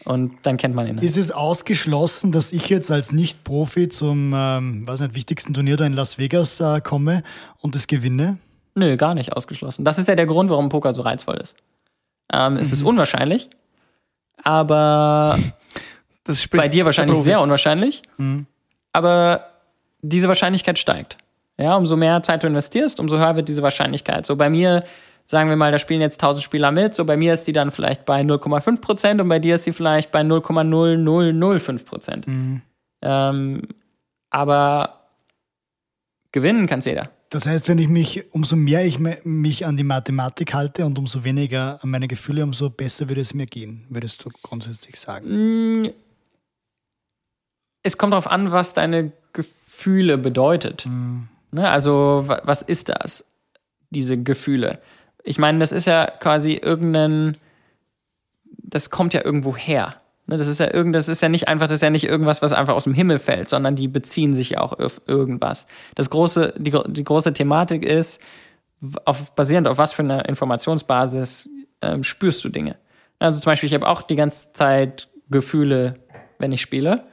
Und dann kennt man ihn. Ist es ausgeschlossen, dass ich jetzt als Nicht-Profi zum ähm, weiß nicht, wichtigsten Turnier da in Las Vegas äh, komme und es gewinne? Nö, gar nicht ausgeschlossen. Das ist ja der Grund, warum Poker so reizvoll ist. Ähm, es ist unwahrscheinlich, aber Das bei dir wahrscheinlich sehr unwahrscheinlich. Aber diese Wahrscheinlichkeit steigt. Ja, umso mehr Zeit du investierst, umso höher wird diese Wahrscheinlichkeit. So bei mir, sagen wir mal, da spielen jetzt 1000 Spieler mit, so bei mir ist die dann vielleicht bei 0,5 Prozent und bei dir ist sie vielleicht bei 0,0005 Prozent. Ähm, aber gewinnen kann jeder. Das heißt, wenn ich mich, umso mehr ich mich an die Mathematik halte und umso weniger an meine Gefühle, umso besser würde es mir gehen, würdest du grundsätzlich sagen. Es kommt darauf an, was deine Gefühle bedeutet. Ne? Also, wa- was ist das? Diese Gefühle. Ich meine, das ist ja quasi irgendein, das kommt ja irgendwo her. Ne? Das ist ja irgend, das ist ja nicht einfach, das ist ja nicht irgendwas, was einfach aus dem Himmel fällt, sondern die beziehen sich ja auch auf irgendwas. Das große, die, die große Thematik ist, auf, basierend auf was für einer Informationsbasis ähm, spürst du Dinge. Also zum Beispiel, ich habe auch die ganze Zeit Gefühle, wenn ich spiele.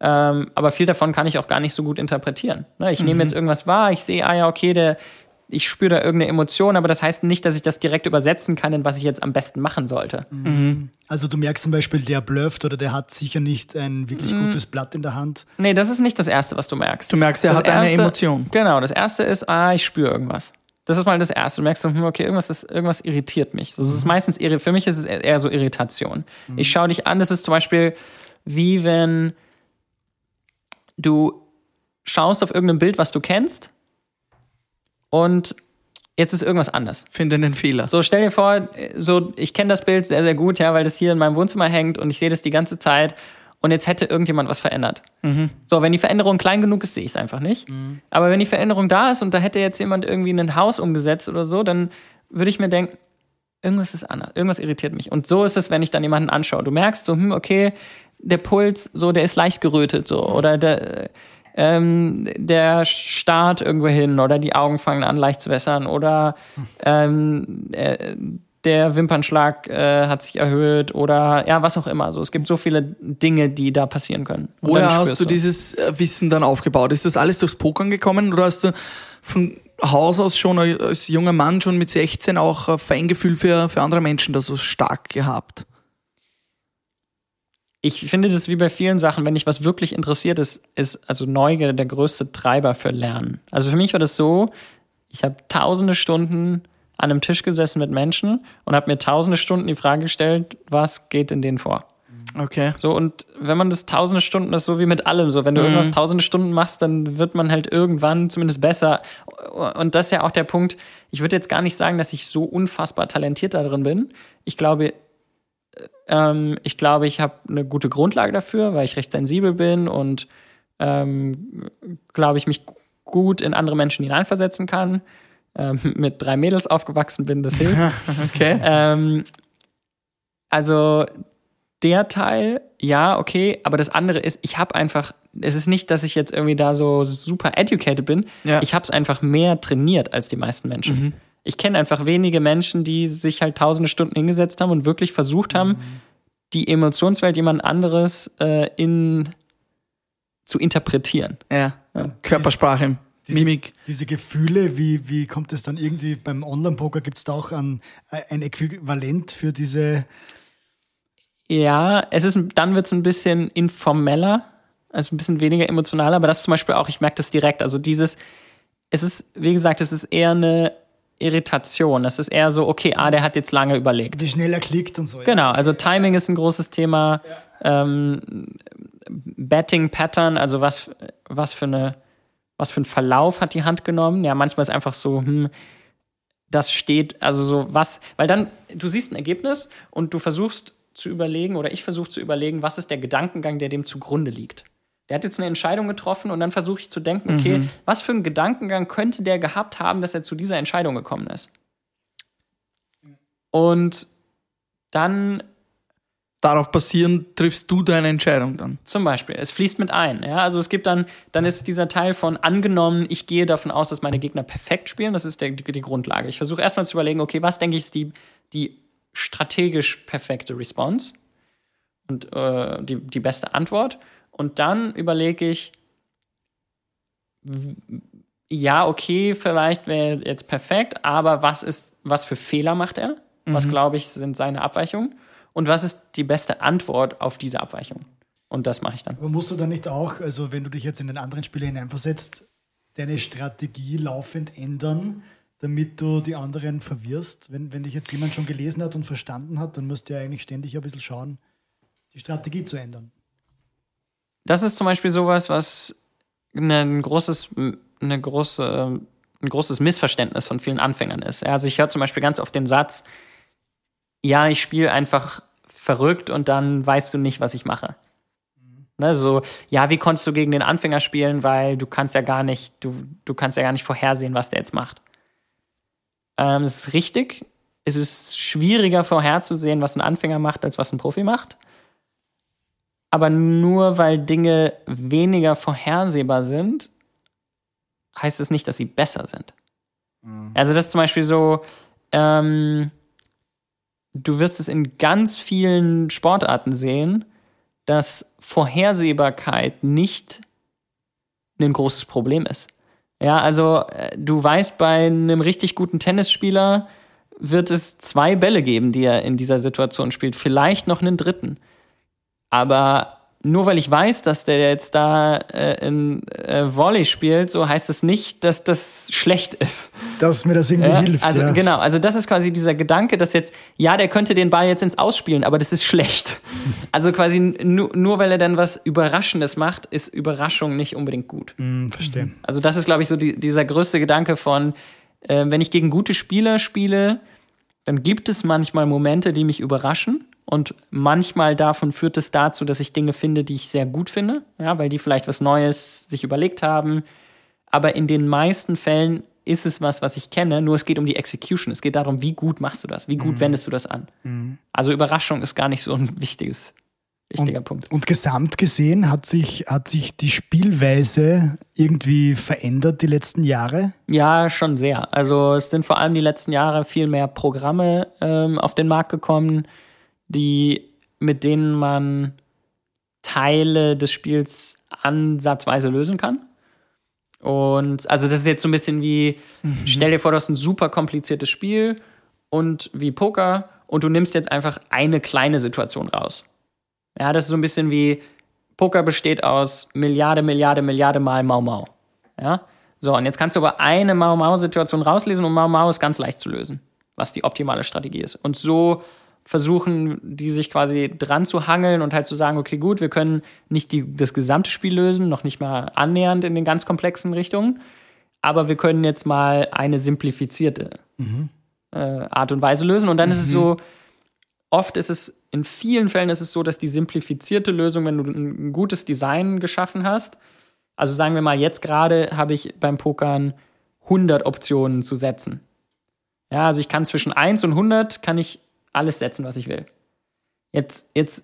Ähm, aber viel davon kann ich auch gar nicht so gut interpretieren. Ne? Ich nehme jetzt irgendwas wahr, ich sehe, ah ja, okay, der, ich spüre da irgendeine Emotion, aber das heißt nicht, dass ich das direkt übersetzen kann, in was ich jetzt am besten machen sollte. Also du merkst zum Beispiel, der blufft oder der hat sicher nicht ein wirklich Mhm. gutes Blatt in der Hand. Nee, das ist nicht das Erste, was du merkst. Du merkst, er Das hat eine Emotion. Genau, das Erste ist, ah, ich spüre irgendwas. Das ist mal das Erste. Du merkst, hm, okay, irgendwas, ist, irgendwas irritiert mich. Das ist meistens, irri- für mich ist es eher so Irritation. Ich schaue dich an, das ist zum Beispiel wie wenn du schaust auf irgendein Bild, was du kennst und jetzt ist irgendwas anders. Finde einen Fehler. So, stell dir vor, so, ich kenne das Bild sehr, sehr gut, ja, weil das hier in meinem Wohnzimmer hängt und ich sehe das die ganze Zeit und jetzt hätte irgendjemand was verändert. So, wenn die Veränderung klein genug ist, sehe ich es einfach nicht. Aber wenn die Veränderung da ist und da hätte jetzt jemand irgendwie ein Haus umgesetzt oder so, dann würde ich mir denken, irgendwas ist anders, irgendwas irritiert mich. Und so ist es, wenn ich dann jemanden anschaue. Du merkst so, hm, okay, der Puls, so, der ist leicht gerötet, so, oder der, ähm, der starrt irgendwo hin, oder die Augen fangen an leicht zu wässern, oder ähm, äh, der Wimpernschlag äh, hat sich erhöht, oder ja, was auch immer. So, es gibt so viele Dinge, die da passieren können. Und Woher hast du dieses äh, Wissen dann aufgebaut? Ist das alles durchs Pokern gekommen oder hast du von Haus aus schon als junger Mann schon mit 16 auch ein Feingefühl für, für andere Menschen da so stark gehabt? Ich finde das wie bei vielen Sachen, wenn dich was wirklich interessiert ist, ist also Neugier der größte Treiber für Lernen. Also für mich war das so, ich habe tausende Stunden an einem Tisch gesessen mit Menschen und habe mir tausende Stunden die Frage gestellt, was geht in denen vor? Okay. So, und wenn man das tausende Stunden, das ist so wie mit allem, so, wenn du irgendwas tausende Stunden machst, dann wird man halt irgendwann zumindest besser. Und das ist ja auch der Punkt, ich würde jetzt gar nicht sagen, dass ich so unfassbar talentiert da drin bin. Ich glaube, ähm, ich glaube, ich habe eine gute Grundlage dafür, weil ich recht sensibel bin und ähm, glaube ich, mich gut in andere Menschen hineinversetzen kann. Ähm, mit drei Mädels aufgewachsen bin, das hilft. Okay. Ähm, also der Teil, ja, okay, aber das andere ist, ich habe einfach, es ist nicht, dass ich jetzt irgendwie da so super educated bin. Ja. Ich habe es einfach mehr trainiert als die meisten Menschen. Ich kenne einfach wenige Menschen, die sich halt tausende Stunden hingesetzt haben und wirklich versucht haben, die Emotionswelt jemand anderes äh, in zu interpretieren. Ja. Körpersprache, Mimik. Diese Gefühle, wie, wie kommt es dann irgendwie beim Online-Poker? Gibt es da auch ein, ein Äquivalent für diese Ja, es ist, dann wird es ein bisschen informeller, also ein bisschen weniger emotional, aber das zum Beispiel auch, ich merke das direkt. Also dieses, es ist, wie gesagt, es ist eher eine Irritation. Das ist eher so, okay, ah, der hat jetzt lange überlegt. wie schnell er klickt und so. ja. Genau, also Timing ist ein großes Thema. Ähm, Betting Pattern, also was, was für eine, was für ein Verlauf hat die Hand genommen? Ja, manchmal ist einfach so, hm, das steht, also so was, weil dann, du siehst ein Ergebnis und du versuchst zu überlegen, oder ich versuche zu überlegen, was ist der Gedankengang, der dem zugrunde liegt. Der hat jetzt eine Entscheidung getroffen und dann versuche ich zu denken, okay, was für einen Gedankengang könnte der gehabt haben, dass er zu dieser Entscheidung gekommen ist? Und dann Darauf basierend triffst du deine Entscheidung dann. Zum Beispiel, es fließt mit ein. Ja? Also es gibt dann, dann ist dieser Teil von angenommen, ich gehe davon aus, dass meine Gegner perfekt spielen. Das ist der, die, die Grundlage. Ich versuche erstmal zu überlegen, okay, was denke ich ist die, die strategisch perfekte Response und äh, die, die beste Antwort. Und dann überlege ich, ja, okay, vielleicht wäre jetzt perfekt, aber was ist, was für Fehler macht er? Was glaube ich sind seine Abweichungen? Und was ist die beste Antwort auf diese Abweichung? Und das mache ich dann. Aber musst du dann nicht auch, also wenn du dich jetzt in den anderen Spieler hineinversetzt, deine Strategie laufend ändern, damit du die anderen verwirrst? Wenn, wenn dich jetzt jemand schon gelesen hat und verstanden hat, dann musst du ja eigentlich ständig ein bisschen schauen, die Strategie zu ändern. Das ist zum Beispiel sowas, was ein großes, eine große, ein großes Missverständnis von vielen Anfängern ist. Also ich höre zum Beispiel ganz oft den Satz, ja, ich spiele einfach verrückt und dann weißt du nicht, was ich mache. Ne, so, ja, wie konntest du gegen den Anfänger spielen, weil du kannst ja gar nicht, du, du kannst ja gar nicht vorhersehen, was der jetzt macht. Ähm, das ist richtig. Es ist schwieriger vorherzusehen, was ein Anfänger macht, als was ein Profi macht. Aber nur weil Dinge weniger vorhersehbar sind, heißt es nicht, dass sie besser sind. Also das ist zum Beispiel so, ähm, du wirst es in ganz vielen Sportarten sehen, dass Vorhersehbarkeit nicht ein großes Problem ist. Ja, also äh, du weißt, bei einem richtig guten Tennisspieler wird es zwei Bälle geben, die er in dieser Situation spielt, vielleicht noch einen dritten. Aber nur weil ich weiß, dass der jetzt da äh, in äh, Volley spielt, so heißt es nicht, dass das schlecht ist. Dass mir das irgendwie Ja, hilft. also ja. genau, also das ist quasi dieser Gedanke, dass jetzt, ja, der könnte den Ball jetzt ins Ausspielen, aber das ist schlecht. Also quasi nur, nur weil er dann was Überraschendes macht, ist Überraschung nicht unbedingt gut. Hm, verstehe. Also das ist, glaube ich, so die, dieser größte Gedanke von, äh, wenn ich gegen gute Spieler spiele, dann gibt es manchmal Momente, die mich überraschen. Und manchmal davon führt es dazu, dass ich Dinge finde, die ich sehr gut finde, ja, weil die vielleicht was Neues sich überlegt haben. Aber in den meisten Fällen ist es was, was ich kenne, nur es geht um die Execution. Es geht darum, wie gut machst du das, wie gut wendest du das an. Also Überraschung ist gar nicht so ein wichtiges, wichtiger Punkt. Und gesamt gesehen hat sich, hat sich die Spielweise irgendwie verändert die letzten Jahre? Ja, schon sehr. Also es sind vor allem die letzten Jahre viel mehr Programme ähm, auf den Markt gekommen, die mit denen man Teile des Spiels ansatzweise lösen kann. Und also das ist jetzt so ein bisschen wie, stell dir vor, du hast ein super kompliziertes Spiel und wie Poker und du nimmst jetzt einfach eine kleine Situation raus. Ja, das ist so ein bisschen wie, Poker besteht aus Milliarde, Milliarde, Milliarde mal Mau Mau. Ja? So, und jetzt kannst du aber eine Mau Mau-Situation rauslesen und Mau Mau ist ganz leicht zu lösen, was die optimale Strategie ist. Und so versuchen die sich quasi dran zu hangeln und halt zu sagen, okay, gut, wir können nicht die, das gesamte Spiel lösen, noch nicht mal annähernd in den ganz komplexen Richtungen, aber wir können jetzt mal eine simplifizierte äh, Art und Weise lösen. Und dann ist es so, oft ist es, in vielen Fällen ist es so, dass die simplifizierte Lösung, wenn du ein gutes Design geschaffen hast, also sagen wir mal, jetzt gerade habe ich beim Pokern 100 Optionen zu setzen. Ja, also ich kann zwischen 1 und 100 kann ich alles setzen, was ich will. Jetzt, jetzt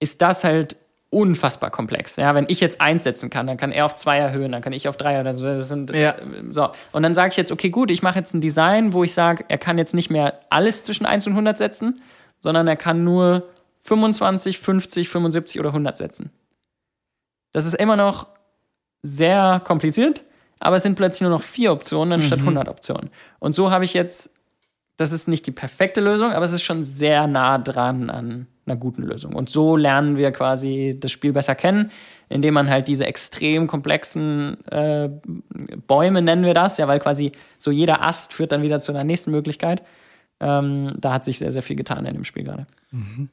ist das halt unfassbar komplex. Ja, wenn ich jetzt 1 setzen kann, dann kann er auf 2 erhöhen, dann kann ich auf 3 oder so. Das sind, Ja. so. Und dann sage ich jetzt, okay, gut, ich mache jetzt ein Design, wo ich sage, er kann jetzt nicht mehr alles zwischen 1 und 100 setzen, sondern er kann nur 25, 50, 75 oder 100 setzen. Das ist immer noch sehr kompliziert, aber es sind plötzlich nur noch vier Optionen anstatt 100 Optionen. Und so habe ich jetzt, das ist nicht die perfekte Lösung, aber es ist schon sehr nah dran an einer guten Lösung. Und so lernen wir quasi das Spiel besser kennen, indem man halt diese extrem komplexen äh, Bäume nennen wir das, ja, weil quasi so jeder Ast führt dann wieder zu einer nächsten Möglichkeit. Ähm, da hat sich sehr, sehr viel getan in dem Spiel gerade.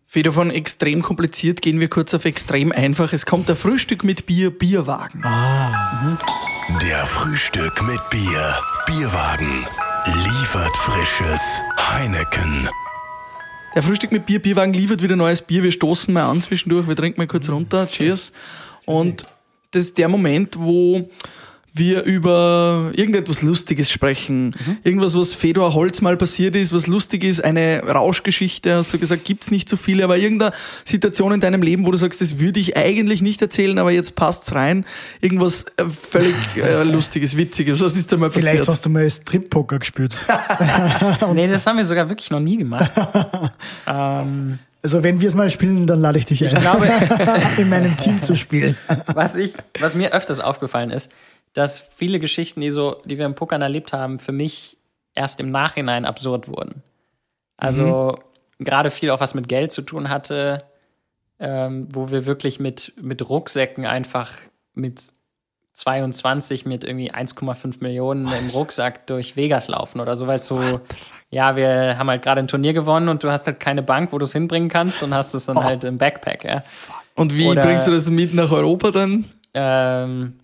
Feder von extrem kompliziert gehen wir kurz auf extrem einfach. Es kommt der Frühstück mit Bier, Bierwagen. Der Frühstück mit Bier. Bierwagen. Liefert frisches Heineken. Der Frühstück mit Bier, Bierwagen liefert wieder neues Bier. Wir stoßen mal an zwischendurch, wir trinken mal kurz runter. Cheers. Und das ist der Moment, wo wir über irgendetwas Lustiges sprechen. Irgendwas, was Fedor Holz mal passiert ist, was lustig ist, eine Rauschgeschichte, hast du gesagt, gibt's nicht so viele, aber irgendeine Situation in deinem Leben, wo du sagst, das würde ich eigentlich nicht erzählen, aber jetzt passt's rein. Irgendwas äh, völlig äh, Lustiges, Witziges. Was ist da mal passiert? Vielleicht hast du mal Strip-Poker gespielt. nee, das haben wir sogar wirklich noch nie gemacht. ähm, Also wenn wir es mal spielen, dann lade ich dich ein, glaube- in meinem Team zu spielen. was ich, was mir öfters aufgefallen ist, dass viele Geschichten, die so, die wir im Pokern erlebt haben, für mich erst im Nachhinein absurd wurden. Also gerade viel auch was mit Geld zu tun hatte, ähm, wo wir wirklich mit, mit Rucksäcken einfach mit 22 mit irgendwie 1,5 Millionen im Rucksack durch Vegas laufen oder so, weißt du, ja, wir haben halt gerade ein Turnier gewonnen und du hast halt keine Bank, wo du es hinbringen kannst und hast es dann halt im Backpack, ja. Und wie Oder- bringst du das mit nach Europa dann? Ähm,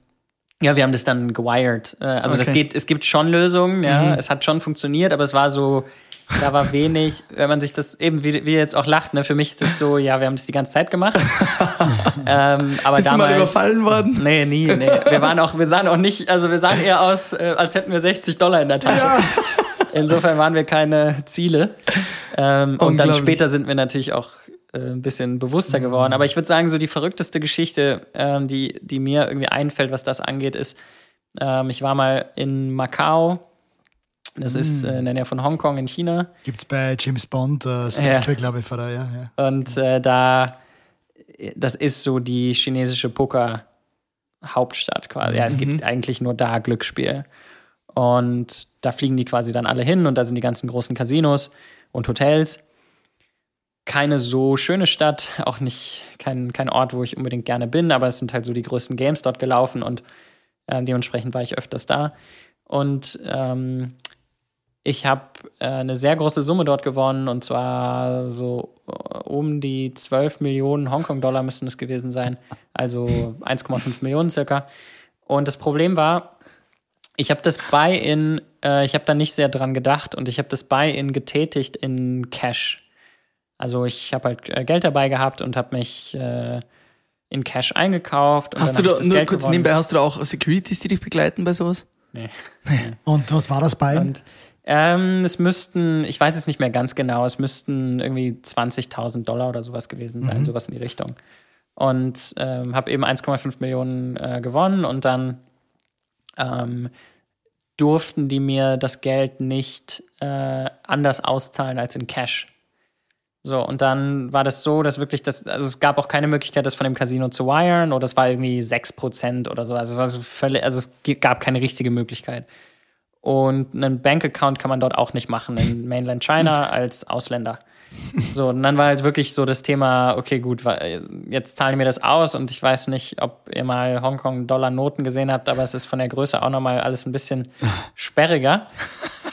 ja, wir haben das dann gewired. Äh, also das Okay. geht, es gibt schon Lösungen, ja, es hat schon funktioniert, aber es war so, Da war wenig, wenn man sich das eben, wie, wie jetzt auch lacht, ne, für mich ist das so, ja, wir haben das die ganze Zeit gemacht. ähm, aber Bist damals, du mal überfallen worden? Nee, nie, nee. Wir waren auch, wir sahen auch nicht, also wir sahen eher aus, äh, als hätten wir 60 Dollar in der Tasche. Insofern waren wir keine Ziele. Ähm, und dann später sind wir natürlich auch ein bisschen bewusster geworden. Aber ich würde sagen, so die verrückteste Geschichte, ähm, die, die mir irgendwie einfällt, was das angeht, ist, ähm, ich war mal in Macau. Das ist äh, in der Nähe von Hongkong in China. Gibt's bei James Bond, äh, Spectre, glaube ich, oder? Ja, ja. Und äh, da, das ist so die chinesische Poker-Hauptstadt quasi. Ja, es gibt eigentlich nur da Glücksspiel. Und da fliegen die quasi dann alle hin und da sind die ganzen großen Casinos und Hotels. Keine so schöne Stadt, auch nicht kein, kein Ort, wo ich unbedingt gerne bin, aber es sind halt so die größten Games dort gelaufen und ähm, dementsprechend war ich öfters da. Und ähm, ich habe äh, eine sehr große Summe dort gewonnen und zwar so äh, um die 12 Millionen Hongkong-Dollar müssten es gewesen sein, also 1,5 Millionen circa. Und das Problem war, ich habe das Buy-in, äh, ich habe da nicht sehr dran gedacht und ich habe das Buy-in getätigt in Cash. Also ich habe halt äh, Geld dabei gehabt und habe mich äh, in Cash eingekauft. Und Hast du da, ich das nur Geld kurz gewonnen. nebenbei, hast du da auch Securities, die dich begleiten bei sowas? Nee. Und was war das bei? Und ähm, es müssten, ich weiß es nicht mehr ganz genau, es müssten irgendwie 20.000 Dollar oder sowas gewesen sein, sowas in die Richtung. Und ähm, habe eben 1,5 Millionen äh, gewonnen und dann ähm, durften die mir das Geld nicht äh, anders auszahlen als in Cash. So, und dann war das so, dass wirklich das, also es gab auch keine Möglichkeit, das von dem Casino zu wiren oder es war irgendwie 6% oder so. Also, es war so völlig, also es gab keine richtige Möglichkeit. Und einen Bankaccount kann man dort auch nicht machen in Mainland China als Ausländer. So, und dann war halt wirklich so das Thema, okay, gut, jetzt zahlen mir das aus und ich weiß nicht, ob ihr mal Hongkong-Dollar-Noten gesehen habt, aber es ist von der Größe auch nochmal alles ein bisschen sperriger.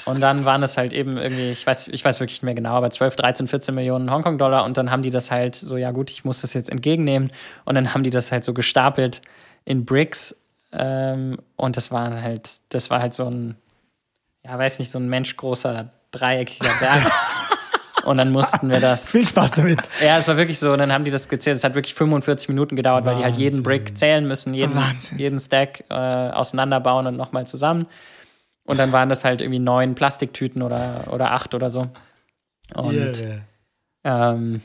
Und dann waren es halt eben irgendwie, ich weiß, ich weiß wirklich nicht mehr genau, aber 12, 13, 14 Millionen Hongkong-Dollar und dann haben die das halt so, ja gut, ich muss das jetzt entgegennehmen und dann haben die das halt so gestapelt in Bricks ähm, und das war halt, das war halt so ein, ja, weiß nicht, so ein menschgroßer dreieckiger Berg. Und dann mussten wir das. Viel Spaß damit. Ja, es war wirklich so. Und dann haben die das gezählt. Es hat wirklich 45 Minuten gedauert, weil die halt jeden Brick zählen müssen, jeden, Wahnsinn. jeden Stack äh, auseinanderbauen und nochmal zusammen. Und dann waren das halt irgendwie neun Plastiktüten oder, oder acht oder so. Und Yeah. ähm,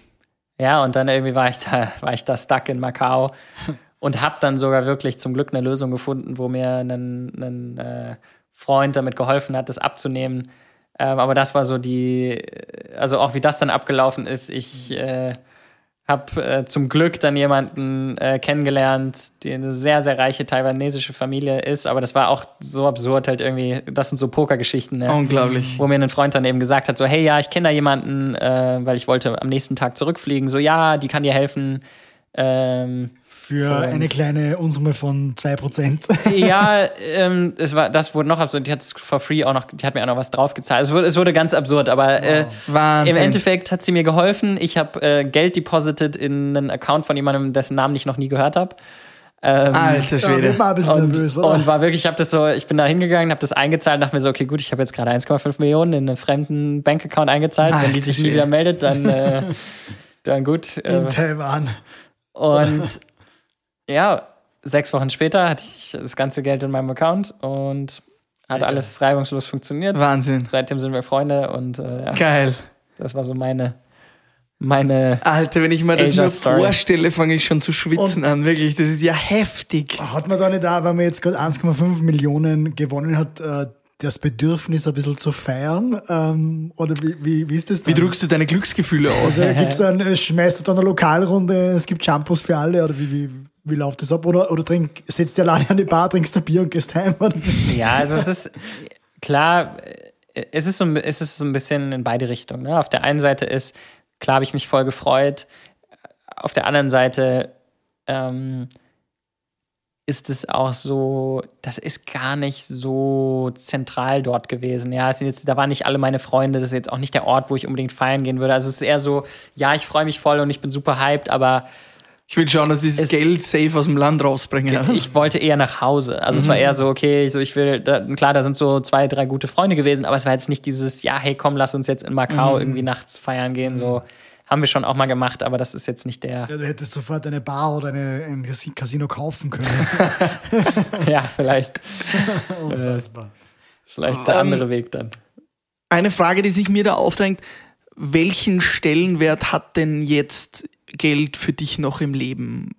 ja, und dann irgendwie war ich da, war ich da stuck in Macau und habe dann sogar wirklich zum Glück eine Lösung gefunden, wo mir ein, ein äh, Freund damit geholfen hat, das abzunehmen. Ähm, aber das war so die, also auch wie das dann abgelaufen ist. Ich äh, habe äh, zum Glück dann jemanden äh, kennengelernt, die eine sehr, sehr reiche taiwanesische Familie ist. Aber das war auch so absurd halt irgendwie. Das sind so Pokergeschichten. Ne? Unglaublich. wo mir ein Freund dann eben gesagt hat, so, hey, ja, ich kenne da jemanden, äh, weil ich wollte am nächsten Tag zurückfliegen. So, ja, die kann dir helfen. Ähm, Für Und- eine kleine Unsumme von 2%. ja, ähm, es war, das wurde noch absurd. Die hat es for free auch noch, die hat mir auch noch was draufgezahlt. Es wurde, es wurde ganz absurd, aber äh, Wahnsinn. im Endeffekt hat sie mir geholfen. Ich habe äh, Geld deposited in einen Account von jemandem, dessen Namen ich noch nie gehört habe. Ähm, Alter Schwede. ein bisschen und, nervös, oder? und war wirklich, ich habe das so, ich bin da hingegangen, habe das eingezahlt, dachte mir so, okay, gut, ich habe jetzt gerade 1,5 Millionen in einen fremden Bankaccount eingezahlt. Wenn die Alter sich nie Schwede. wieder meldet, dann, äh, dann gut. Äh, in Taiwan. und ja, sechs Wochen später hatte ich das ganze Geld in meinem Account und hat alles reibungslos funktioniert. Wahnsinn. Seitdem sind wir Freunde und äh, ja, Geil. das war so meine, meine Alter, wenn ich mir das Asia nur Story. vorstelle, fange ich schon zu schwitzen Und- an. Wirklich, das ist ja heftig. Hat man da nicht da, wenn man jetzt gerade 1,5 Millionen gewonnen hat, äh, das Bedürfnis ein bisschen zu feiern? Ähm, oder wie, wie, wie ist das dann? Wie drückst du deine Glücksgefühle aus? Also gibt's dann, äh, schmeißt du dann eine Lokalrunde, es gibt Shampoos für alle oder wie, wie, wie läuft das ab? Oder, oder trink, setzt dir alleine an die Bar, trinkst ein Bier und gehst heim? Oder? Ja, also es ist klar, äh, es ist so, ein- es ist so ein bisschen in beide Richtungen. Ne? Auf der einen Seite ist, klar habe ich mich voll gefreut. Auf der anderen Seite ähm, ist es auch so, das ist gar nicht so zentral dort gewesen. Ja, jetzt, da waren nicht alle meine Freunde, das ist jetzt auch nicht der Ort, wo ich unbedingt feiern gehen würde. Also es ist eher so, ja, ich freue mich voll und ich bin super hyped, aber Ich will schauen, dass dieses Es- Geld safe aus dem Land rausbringen. ja. Ich wollte eher nach Hause. Also es war eher so, okay, so ich will, da, klar, da sind so zwei, drei gute Freunde gewesen, aber es war jetzt nicht dieses, ja, hey, komm, lass uns jetzt in Macau irgendwie nachts feiern gehen. So haben wir schon auch mal gemacht, aber das ist jetzt nicht der. Ja, du hättest sofort eine Bar oder eine, ein Casi- Casino kaufen können. ja, vielleicht, Unfassbar. vielleicht der andere Weg dann. Eine Frage, die sich mir da aufdrängt, welchen Stellenwert hat denn jetzt Geld für dich noch im Leben?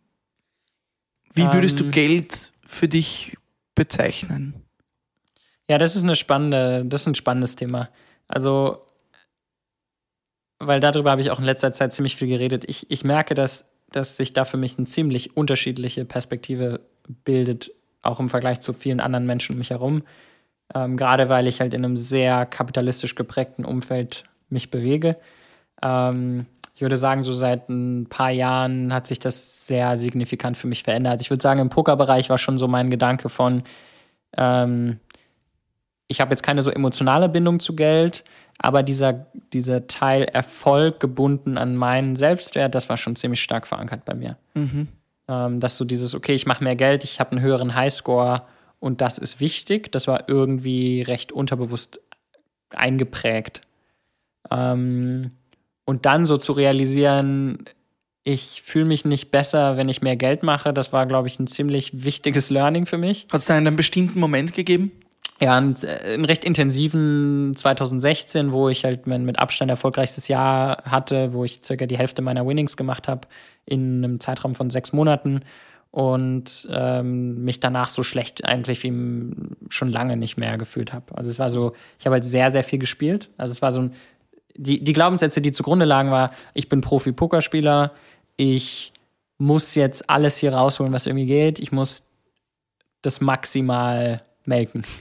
Wie würdest du Ähm. Geld für dich bezeichnen? Ja, das ist eine spannende, das ist ein spannendes Thema. Also, weil darüber habe ich auch in letzter Zeit ziemlich viel geredet. Ich, ich merke, dass, dass sich da für mich eine ziemlich unterschiedliche Perspektive bildet, auch im Vergleich zu vielen anderen Menschen um mich herum. Ähm, gerade weil ich halt in einem sehr kapitalistisch geprägten Umfeld mich bewege. Ähm, ich würde sagen, so seit ein paar Jahren hat sich das sehr signifikant für mich verändert. Ich würde sagen, im Pokerbereich war schon so mein Gedanke von, ähm, ich habe jetzt keine so emotionale Bindung zu Geld, aber dieser, dieser Teil Erfolg gebunden an meinen Selbstwert, das war schon ziemlich stark verankert bei mir. Ähm, dass so dieses, okay, ich mache mehr Geld, ich habe einen höheren Highscore und das ist wichtig, das war irgendwie recht unterbewusst eingeprägt. Ähm, und dann so zu realisieren, ich fühle mich nicht besser, wenn ich mehr Geld mache, das war, glaube ich, ein ziemlich wichtiges Learning für mich. Hat es da einen bestimmten Moment gegeben? Ja, und, äh, einen recht intensiven 2016, wo ich halt mein mit Abstand erfolgreichstes Jahr hatte, wo ich circa die Hälfte meiner Winnings gemacht habe in einem Zeitraum von sechs Monaten und ähm, mich danach so schlecht eigentlich wie schon lange nicht mehr gefühlt habe. Also es war so, ich habe halt sehr, sehr viel gespielt. Also es war so ein, die, die Glaubenssätze, die zugrunde lagen, war, ich bin Profi-Pokerspieler, ich muss jetzt alles hier rausholen, was irgendwie geht, ich muss das maximal melken.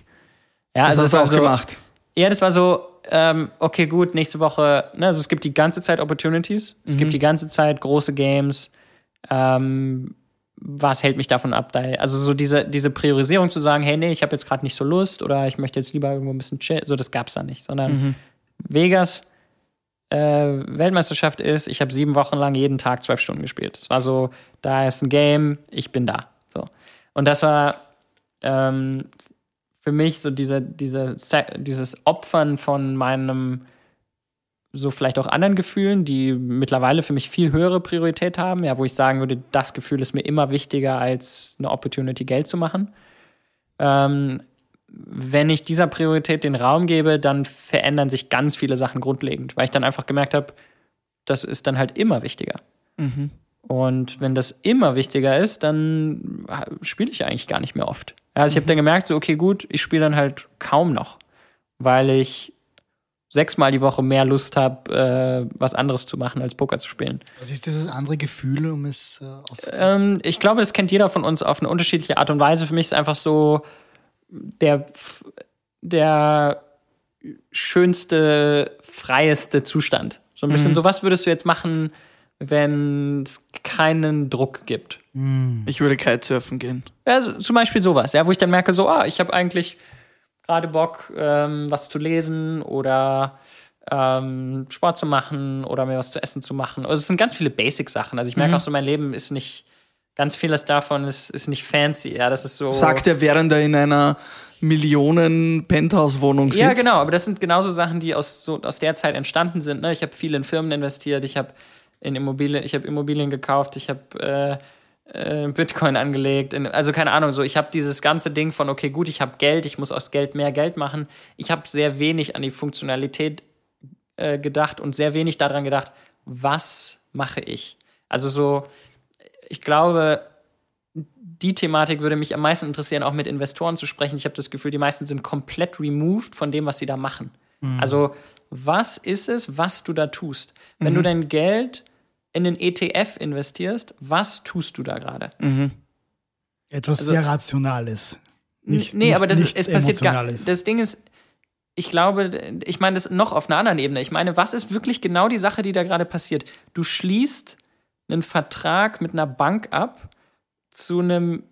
Ja, Das also hast es du war auch so, gemacht. ja, das war so, ähm, okay, gut, nächste Woche, ne, also es gibt die ganze Zeit Opportunities, es gibt die ganze Zeit große Games, ähm, was hält mich davon ab, da, also so diese, diese Priorisierung zu sagen, hey, nee, ich habe jetzt gerade nicht so Lust oder ich möchte jetzt lieber irgendwo ein bisschen chillen, so das gab's da nicht, sondern Vegas, äh, Weltmeisterschaft ist, ich habe sieben Wochen lang jeden Tag zwölf Stunden gespielt. Es war so, da ist ein Game, ich bin da. So. Und das war ähm, für mich so diese, diese, dieses Opfern von meinem, so vielleicht auch anderen Gefühlen, die mittlerweile für mich viel höhere Priorität haben, ja, wo ich sagen würde, das Gefühl ist mir immer wichtiger als eine Opportunity, Geld zu machen. Ähm, wenn ich dieser Priorität den Raum gebe, dann verändern sich ganz viele Sachen grundlegend, weil ich dann einfach gemerkt habe, das ist dann halt immer wichtiger. Und wenn das immer wichtiger ist, dann spiele ich eigentlich gar nicht mehr oft. Also ich habe dann gemerkt, so, okay, gut, ich spiele dann halt kaum noch, weil ich sechsmal die Woche mehr Lust habe, äh, was anderes zu machen, als Poker zu spielen. Was ist dieses andere Gefühl, um es äh? Ähm, ich glaube, das kennt jeder von uns auf eine unterschiedliche Art und Weise. Für mich ist einfach so der, der schönste, freieste Zustand. So ein bisschen so, was würdest du jetzt machen, wenn es keinen Druck gibt? Ich würde Kitesurfen gehen. Ja, so, zum Beispiel sowas, ja, wo ich dann merke, so, ah, ich habe eigentlich gerade Bock, ähm, was zu lesen oder ähm, Sport zu machen oder mir was zu essen zu machen. Also es sind ganz viele Basic-Sachen. Also ich merke auch so, mein Leben ist nicht, ganz vieles davon ist, ist nicht fancy. Ja, das ist so. Sagt er, während er in einer Millionen-Penthouse-Wohnung sitzt. Ja, genau, aber das sind genauso Sachen, die aus, so, aus der Zeit entstanden sind. Ne? Ich habe viel in Firmen investiert, ich habe in Immobilien, ich habe Immobilien gekauft, ich habe äh, äh, Bitcoin angelegt. In, also keine Ahnung, so ich habe dieses ganze Ding von, okay, gut, ich habe Geld, ich muss aus Geld mehr Geld machen. Ich habe sehr wenig an die Funktionalität äh, gedacht und sehr wenig daran gedacht, was mache ich? Also so, ich glaube, die Thematik würde mich am meisten interessieren, auch mit Investoren zu sprechen. Ich habe das Gefühl, die meisten sind komplett removed von dem, was sie da machen. Also, was ist es, was du da tust? Wenn du dein Geld in den ETF investierst, was tust du da gerade? Etwas also- sehr Rationales. Nicht, nee, nicht, aber das, es passiert gar. Das Ding ist, ich glaube, ich meine das noch auf einer anderen Ebene. Ich meine, was ist wirklich genau die Sache, die da gerade passiert? Du schließt einen Vertrag mit einer Bank ab zu einem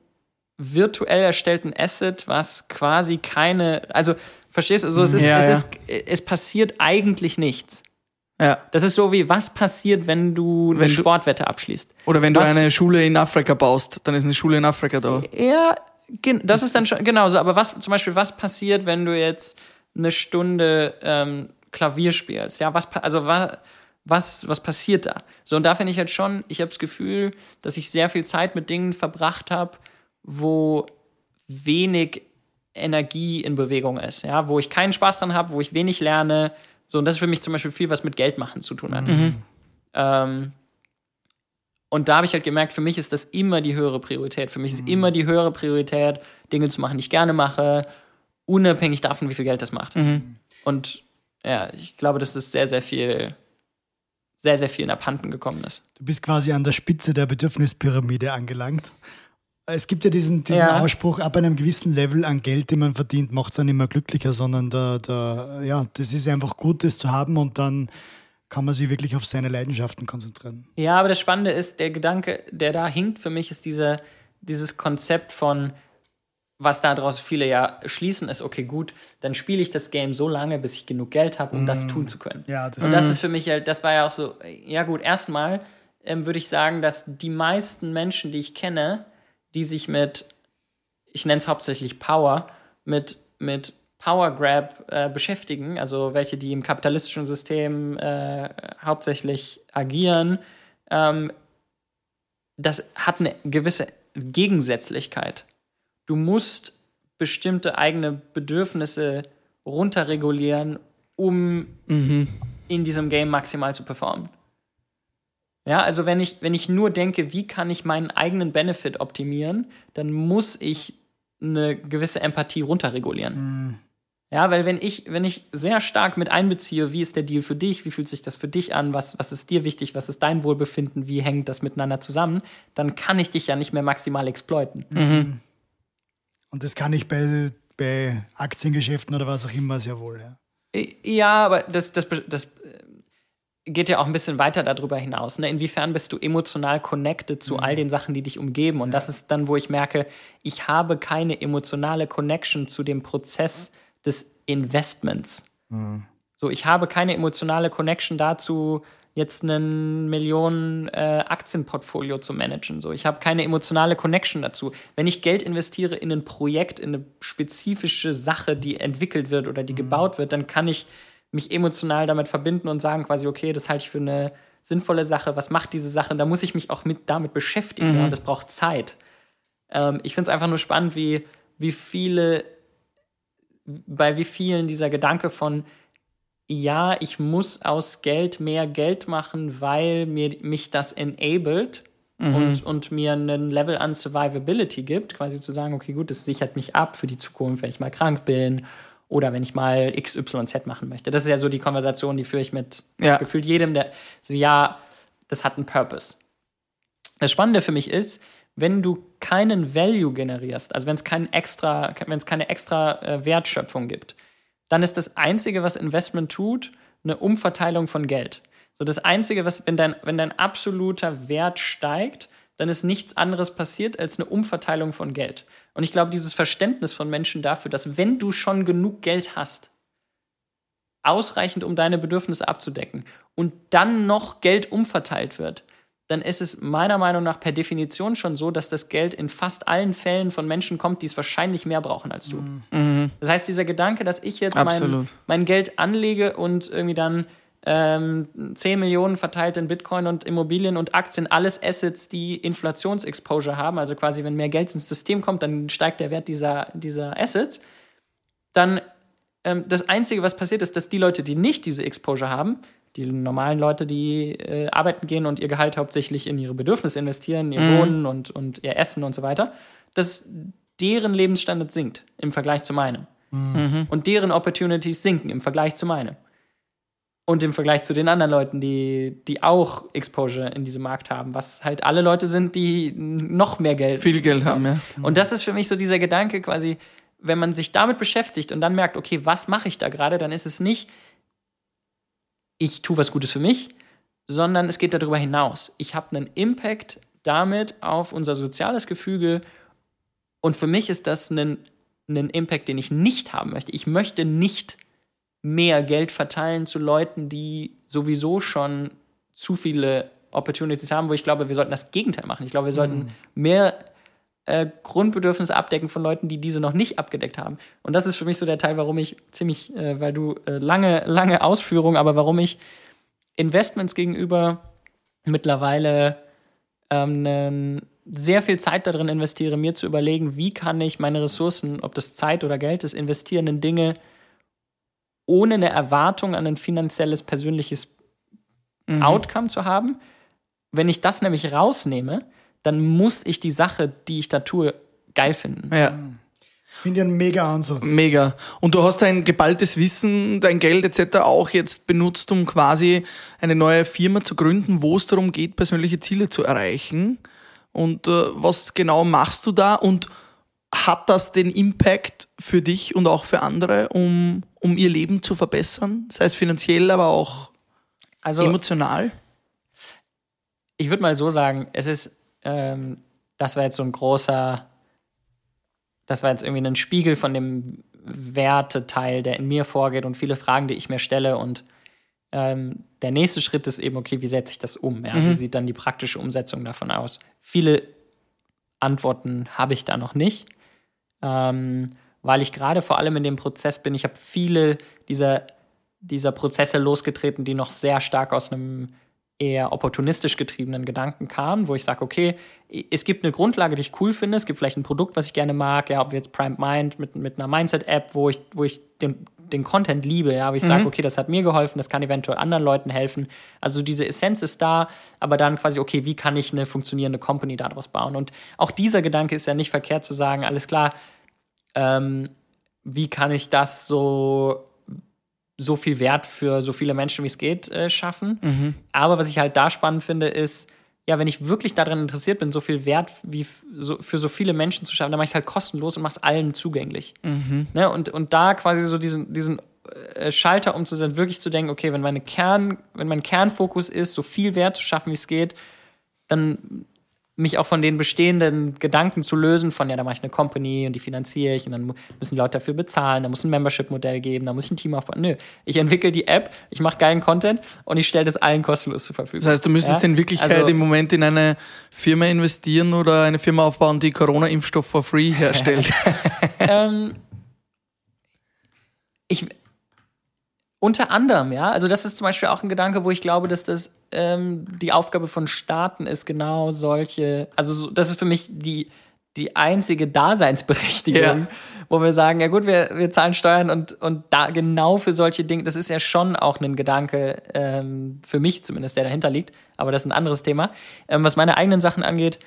virtuell erstellten Asset, was quasi keine, also verstehst du, so, es, ist, Ja, es, ja. ist, es passiert eigentlich nichts. Ja. Das ist so wie, was passiert, wenn du eine Wenn du- Sportwette abschließt? Oder wenn du Was- eine Schule in Afrika baust, dann ist eine Schule in Afrika da. Ja, das ist dann schon genauso. Aber was zum Beispiel, was passiert, wenn du jetzt eine Stunde ähm, Klavier spielst? Ja, was also wa- was was passiert da? So und da finde ich halt schon, ich habe das Gefühl, dass ich sehr viel Zeit mit Dingen verbracht habe, wo wenig Energie in Bewegung ist, ja, wo ich keinen Spaß dran habe, wo ich wenig lerne. So und das ist für mich zum Beispiel viel, was mit Geld machen zu tun hat. Ähm, und da habe ich halt gemerkt, für mich ist das immer die höhere Priorität. Für mich ist immer die höhere Priorität, Dinge zu machen, die ich gerne mache, unabhängig davon, wie viel Geld das macht. Und ja, ich glaube, dass das sehr, sehr viel, sehr, sehr viel abhanden gekommen ist. Du bist quasi an der Spitze der Bedürfnispyramide angelangt. Es gibt ja diesen, diesen Ja. Ausspruch, ab einem gewissen Level an Geld, den man verdient, macht es einen immer glücklicher, sondern da, da, ja, das ist einfach gut, das zu haben und dann kann man sich wirklich auf seine Leidenschaften konzentrieren. Ja, aber das Spannende ist, der Gedanke, der da hinkt für mich, ist diese, dieses Konzept von, was daraus viele ja schließen, ist, okay, gut, dann spiele ich das Game so lange, bis ich genug Geld habe, um das tun zu können. Ja, das Und das ist für mich das war ja auch so, ja gut, erstmal ähm, würde ich sagen, dass die meisten Menschen, die ich kenne, die sich mit, ich nenne es hauptsächlich Power, mit, mit Power Grab äh, beschäftigen, also welche, die im kapitalistischen System äh, hauptsächlich agieren, ähm, das hat eine gewisse Gegensätzlichkeit. Du musst bestimmte eigene Bedürfnisse runterregulieren, um in diesem Game maximal zu performen. Ja, also wenn ich, wenn ich nur denke, wie kann ich meinen eigenen Benefit optimieren, dann muss ich eine gewisse Empathie runterregulieren. Ja, weil wenn ich, wenn ich sehr stark mit einbeziehe, wie ist der Deal für dich, wie fühlt sich das für dich an, was, was ist dir wichtig, was ist dein Wohlbefinden, wie hängt das miteinander zusammen, dann kann ich dich ja nicht mehr maximal exploiten. Und das kann ich bei, bei Aktiengeschäften oder was auch immer sehr wohl. Ja. Ja, aber das, das, das äh, geht ja auch ein bisschen weiter darüber hinaus. Ne? Inwiefern bist du emotional connected zu all den Sachen, die dich umgeben? Und das ist dann, wo ich merke, ich habe keine emotionale Connection zu dem Prozess des Investments. So, ich habe keine emotionale Connection dazu, jetzt ein Millionen äh, Aktienportfolio zu managen. So, ich habe keine emotionale Connection dazu. Wenn ich Geld investiere in ein Projekt, in eine spezifische Sache, die entwickelt wird oder die gebaut wird, dann kann ich mich emotional damit verbinden und sagen quasi, okay, das halte ich für eine sinnvolle Sache. Was macht diese Sache? Da muss ich mich auch mit damit beschäftigen. Ja, und das braucht Zeit. Ähm, ich finde es einfach nur spannend, wie, wie viele, bei wie vielen dieser Gedanke von, ja, ich muss aus Geld mehr Geld machen, weil mir, mich das enabled und, und mir einen Level an Survivability gibt, quasi zu sagen, okay, gut, das sichert mich ab für die Zukunft, wenn ich mal krank bin oder wenn ich mal XYZ machen möchte. Das ist ja so die Konversation, die führe ich mit Ja. gefühlt jedem, der so, ja, das hat einen Purpose. Das Spannende für mich ist, wenn du keinen Value generierst, also wenn es keinen extra, wenn es keine extra äh, Wertschöpfung gibt, dann ist das Einzige, was Investment tut, eine Umverteilung von Geld. So das Einzige, was, wenn dein, wenn dein absoluter Wert steigt, dann ist nichts anderes passiert als eine Umverteilung von Geld. Und ich glaube, dieses Verständnis von Menschen dafür, dass wenn du schon genug Geld hast, ausreichend, um deine Bedürfnisse abzudecken und dann noch Geld umverteilt wird, dann ist es meiner Meinung nach per Definition schon so, dass das Geld in fast allen Fällen von Menschen kommt, die es wahrscheinlich mehr brauchen als du. Das heißt, dieser Gedanke, dass ich jetzt mein, mein Geld anlege und irgendwie dann ähm, 10 Millionen verteilt in Bitcoin und Immobilien und Aktien, alles Assets, die Inflationsexposure haben, also quasi, wenn mehr Geld ins System kommt, dann steigt der Wert dieser, dieser Assets, dann ähm, das Einzige, was passiert ist, dass die Leute, die nicht diese Exposure haben, die normalen Leute, die äh, arbeiten gehen und ihr Gehalt hauptsächlich in ihre Bedürfnisse investieren, ihr Wohnen und, und ihr Essen und so weiter, dass deren Lebensstandard sinkt im Vergleich zu meinem. Und deren Opportunities sinken im Vergleich zu meinem. Und im Vergleich zu den anderen Leuten, die, die auch Exposure in diesem Markt haben, was halt alle Leute sind, die noch mehr Geld Viel Geld haben, ja. und das ist für mich so dieser Gedanke quasi, wenn man sich damit beschäftigt und dann merkt, okay, was mache ich da gerade, dann ist es nicht, ich tue was Gutes für mich, sondern es geht darüber hinaus. Ich habe einen Impact damit auf unser soziales Gefüge und für mich ist das ein, ein Impact, den ich nicht haben möchte. Ich möchte nicht mehr Geld verteilen zu Leuten, die sowieso schon zu viele Opportunities haben, wo ich glaube, wir sollten das Gegenteil machen. Ich glaube, wir sollten mehr äh, Grundbedürfnisse abdecken von Leuten, die diese noch nicht abgedeckt haben. Und das ist für mich so der Teil, warum ich ziemlich, äh, weil du äh, lange, lange Ausführungen, aber warum ich Investments gegenüber mittlerweile ähm, sehr viel Zeit darin investiere, mir zu überlegen, wie kann ich meine Ressourcen, ob das Zeit oder Geld ist, investieren in Dinge ohne eine Erwartung an ein finanzielles, persönliches Outcome zu haben. Wenn ich das nämlich rausnehme, dann muss ich die Sache, die ich da tue, geil finden. Ja. Finde ich einen mega Ansatz. Mega. Und du hast dein geballtes Wissen, dein Geld etc. auch jetzt benutzt, um quasi eine neue Firma zu gründen, wo es darum geht, persönliche Ziele zu erreichen. Und äh, was genau machst du da? Und hat das den Impact für dich und auch für andere, um, um ihr Leben zu verbessern? Sei es finanziell, aber auch Also, emotional? ich würde mal so sagen, es ist, ähm, das war jetzt so ein großer, das war jetzt irgendwie ein Spiegel von dem Werteteil, der in mir vorgeht und viele Fragen, die ich mir stelle. Und ähm, der nächste Schritt ist eben, okay, wie setze ich das um? Ja? Wie sieht dann die praktische Umsetzung davon aus? Viele Antworten habe ich da noch nicht, ähm, weil ich gerade vor allem in dem Prozess bin. Ich habe viele dieser, dieser Prozesse losgetreten, die noch sehr stark aus einem eher opportunistisch getriebenen Gedanken kamen, wo ich sage, okay, es gibt eine Grundlage, die ich cool finde, es gibt vielleicht ein Produkt, was ich gerne mag, ja, ob wir jetzt Prime Mind mit, mit einer Mindset-App, wo ich, wo ich den, den Content liebe, ja, wo ich sage, okay, das hat mir geholfen, das kann eventuell anderen Leuten helfen. Also diese Essenz ist da, aber dann quasi, okay, wie kann ich eine funktionierende Company daraus bauen? Und auch dieser Gedanke ist ja nicht verkehrt zu sagen, alles klar, ähm, wie kann ich das so so viel Wert für so viele Menschen wie es geht äh, schaffen. Aber was ich halt da spannend finde, ist, ja, wenn ich wirklich daran interessiert bin, so viel Wert wie so, für so viele Menschen zu schaffen, dann mache ich es halt kostenlos und mache es allen zugänglich. Ne? Und, und da quasi so diesen, diesen äh, Schalter umzusetzen, wirklich zu denken, okay, wenn meine Kern, wenn mein Kernfokus ist, so viel Wert zu schaffen, wie es geht, dann mich auch von den bestehenden Gedanken zu lösen, von ja, da mache ich eine Company und die finanziere ich und dann müssen die Leute dafür bezahlen, da muss ein Membership-Modell geben, da muss ich ein Team aufbauen. Nö, ich entwickle die App, ich mache geilen Content und ich stelle das allen kostenlos zur Verfügung. Das heißt, du müsstest Ja? in Wirklichkeit Also- im Moment in eine Firma investieren oder eine Firma aufbauen, die Corona-Impfstoff for free herstellt. ähm, ich unter anderem, ja, also das ist zum Beispiel auch ein Gedanke, wo ich glaube, dass das ähm, die Aufgabe von Staaten ist, genau solche, also so, das ist für mich die, die einzige Daseinsberechtigung, Ja. wo wir sagen, ja gut, wir, wir zahlen Steuern und, und da genau für solche Dinge, das ist ja schon auch ein Gedanke, ähm, für mich zumindest, der dahinter liegt, aber das ist ein anderes Thema. Ähm, was meine eigenen Sachen angeht,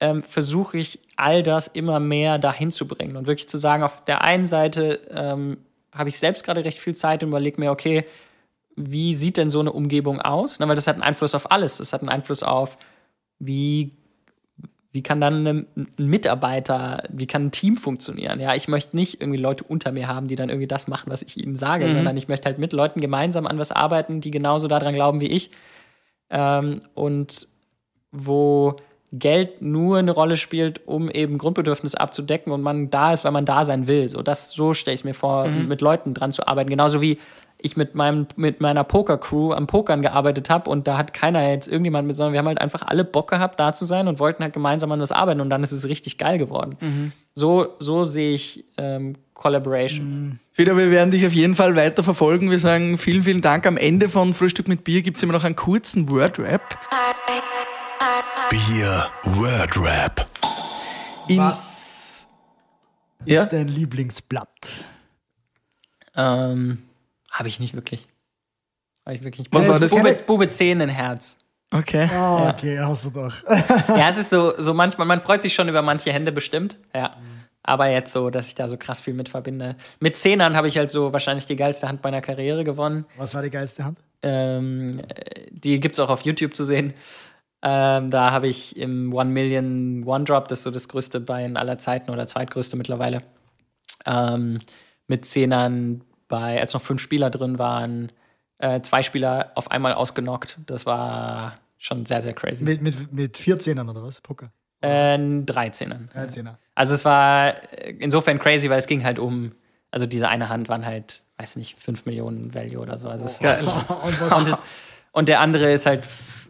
ähm, versuche ich all das immer mehr dahin zu bringen und wirklich zu sagen, auf der einen Seite ähm, habe ich selbst gerade recht viel Zeit und überlege mir, okay, wie sieht denn so eine Umgebung aus? Na, weil das hat einen Einfluss auf alles. Das hat einen Einfluss auf, wie, wie kann dann ein Mitarbeiter, wie kann ein Team funktionieren? Ja, ich möchte nicht irgendwie Leute unter mir haben, die dann irgendwie das machen, was ich ihnen sage, sondern ich möchte halt mit Leuten gemeinsam an was arbeiten, die genauso daran glauben wie ich. Ähm, und wo Geld nur eine Rolle spielt, um eben Grundbedürfnisse abzudecken und man da ist, weil man da sein will. So, das, so stelle ich es mir vor, mit Leuten dran zu arbeiten. Genauso wie ich mit, meinem, mit meiner Poker-Crew am Pokern gearbeitet habe und da hat keiner jetzt irgendjemand mit, sondern wir haben halt einfach alle Bock gehabt, da zu sein und wollten halt gemeinsam an was arbeiten und dann ist es richtig geil geworden. So, so sehe ich ähm, Collaboration. Wieder, wir werden dich auf jeden Fall weiter verfolgen. Wir sagen vielen, vielen Dank. Am Ende von Frühstück mit Bier gibt es immer noch einen kurzen Word-Rap. Bier Word Rap. In- Was Ja? ist dein Lieblingsblatt? Ähm, Habe ich nicht wirklich. Habe ich wirklich. Was war das? Bube, Bube 10 in Herz. Okay. Ah, okay, hast du doch. Ja, es ist so, so manchmal, man freut sich schon über manche Hände bestimmt, ja. Aber jetzt so, dass ich da so krass viel mit verbinde. Mit Zehnern habe ich halt so wahrscheinlich die geilste Hand meiner Karriere gewonnen. Was war die geilste Hand? Ähm, äh, die gibt's auch auf YouTube zu sehen. Ähm, da habe ich im One Million One Drop, das ist so das größte Bein aller Zeiten oder zweitgrößte mittlerweile, ähm, mit Zehnern bei, als noch fünf Spieler drin waren, äh, zwei Spieler auf einmal ausgenockt. Das war schon sehr, sehr crazy. Mit, mit, mit vier Zehnern oder was? Poker. Äh, 13ern. Drei Zehner. Also es war äh, insofern crazy, weil es ging halt um, also diese eine Hand waren halt weiß nicht, 5 Millionen Value oder so. Also es Geil. Und was, und, der andere ist halt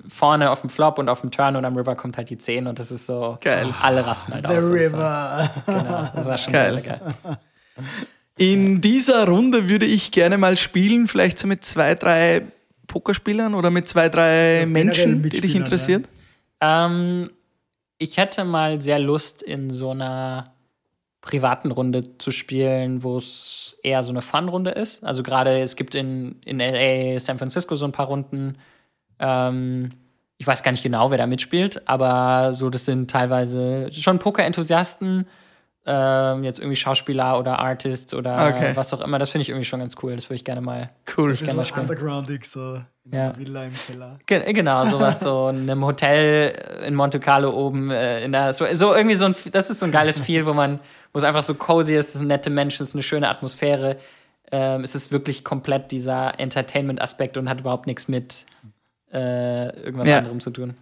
vorne auf dem Flop und auf dem Turn und am River kommt halt die 10 und das ist so, Geil. alle rasten halt The aus. War, River. genau, das war schon Geil. sehr, geil. In dieser Runde würde ich gerne mal spielen, vielleicht so mit zwei, drei Pokerspielern oder mit zwei, drei Ja, Menschen, die dich Mitspielern, interessiert. Ähm, ich hätte mal sehr Lust, in so einer privaten Runde zu spielen, wo es eher so eine Fun-Runde ist. Also gerade es gibt in, in LA, San Francisco so ein paar Runden. Ähm, ich weiß gar nicht genau, wer da mitspielt, aber so, das sind teilweise schon Poker-Enthusiasten, ähm, jetzt irgendwie Schauspieler oder Artists oder Okay. was auch immer. Das finde ich irgendwie schon ganz cool. Das würde ich gerne mal. Cool. Ich gerne mal spielen. undergroundig, so in Ja. Villa im Keller. Ge genau, sowas so in einem Hotel in Monte Carlo oben äh, in der so, so irgendwie so ein das ist so ein geiles Feel, wo man wo es einfach so cozy ist, es sind nette Menschen, es ist eine schöne Atmosphäre. Ähm, es ist wirklich komplett dieser Entertainment Aspekt und hat überhaupt nichts mit äh, irgendwas Ja. anderem zu tun.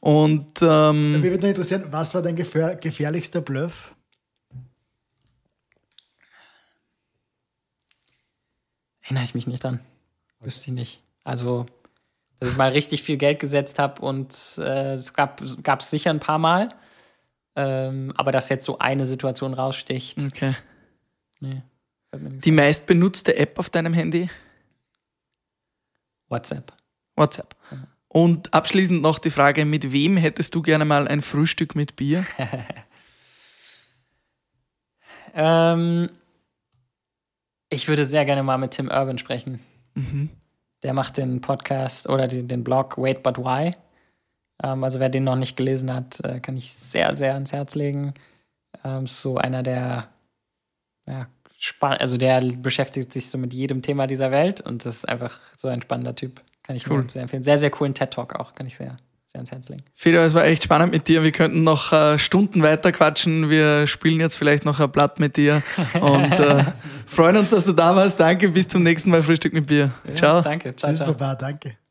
Und ähm, Mich würde noch interessieren, was war dein gefähr gefährlichster Bluff? Erinnere ich mich nicht dran. Wüsste ich nicht. Also, dass ich mal richtig viel Geld gesetzt habe und äh, es gab es sicher ein paar Mal. Ähm, aber dass jetzt so eine Situation raussticht, okay. nee. die meist benutzte App auf deinem Handy? WhatsApp. WhatsApp. Und abschließend noch die Frage, mit wem hättest du gerne mal ein Frühstück mit Bier? Ähm, ich würde sehr gerne mal mit Tim Urban sprechen. Der macht den Podcast oder den, den Blog Wait But Why. Ähm, also wer den noch nicht gelesen hat, äh, kann ich sehr, sehr ans Herz legen. Ähm, so einer der, ja, also der beschäftigt sich so mit jedem Thema dieser Welt und das ist einfach so ein spannender Typ. Kann ich Cool. sehr empfehlen. Sehr, sehr coolen TED-Talk auch, kann ich sehr, sehr ans Herz legen. Fedor, es war echt spannend mit dir. Wir könnten noch äh, Stunden weiter quatschen. Wir spielen jetzt vielleicht noch ein Blatt mit dir und äh, freuen uns, dass du da warst. Danke, bis zum nächsten Mal Frühstück mit Bier. Ciao. Danke. Ciao, Tschüss, ciao. Baba, danke.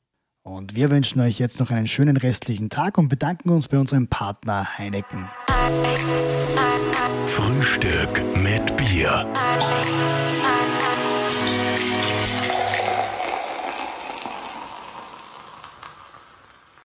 Und wir wünschen euch jetzt noch einen schönen restlichen Tag und bedanken uns bei unserem Partner Heineken. Frühstück mit Bier.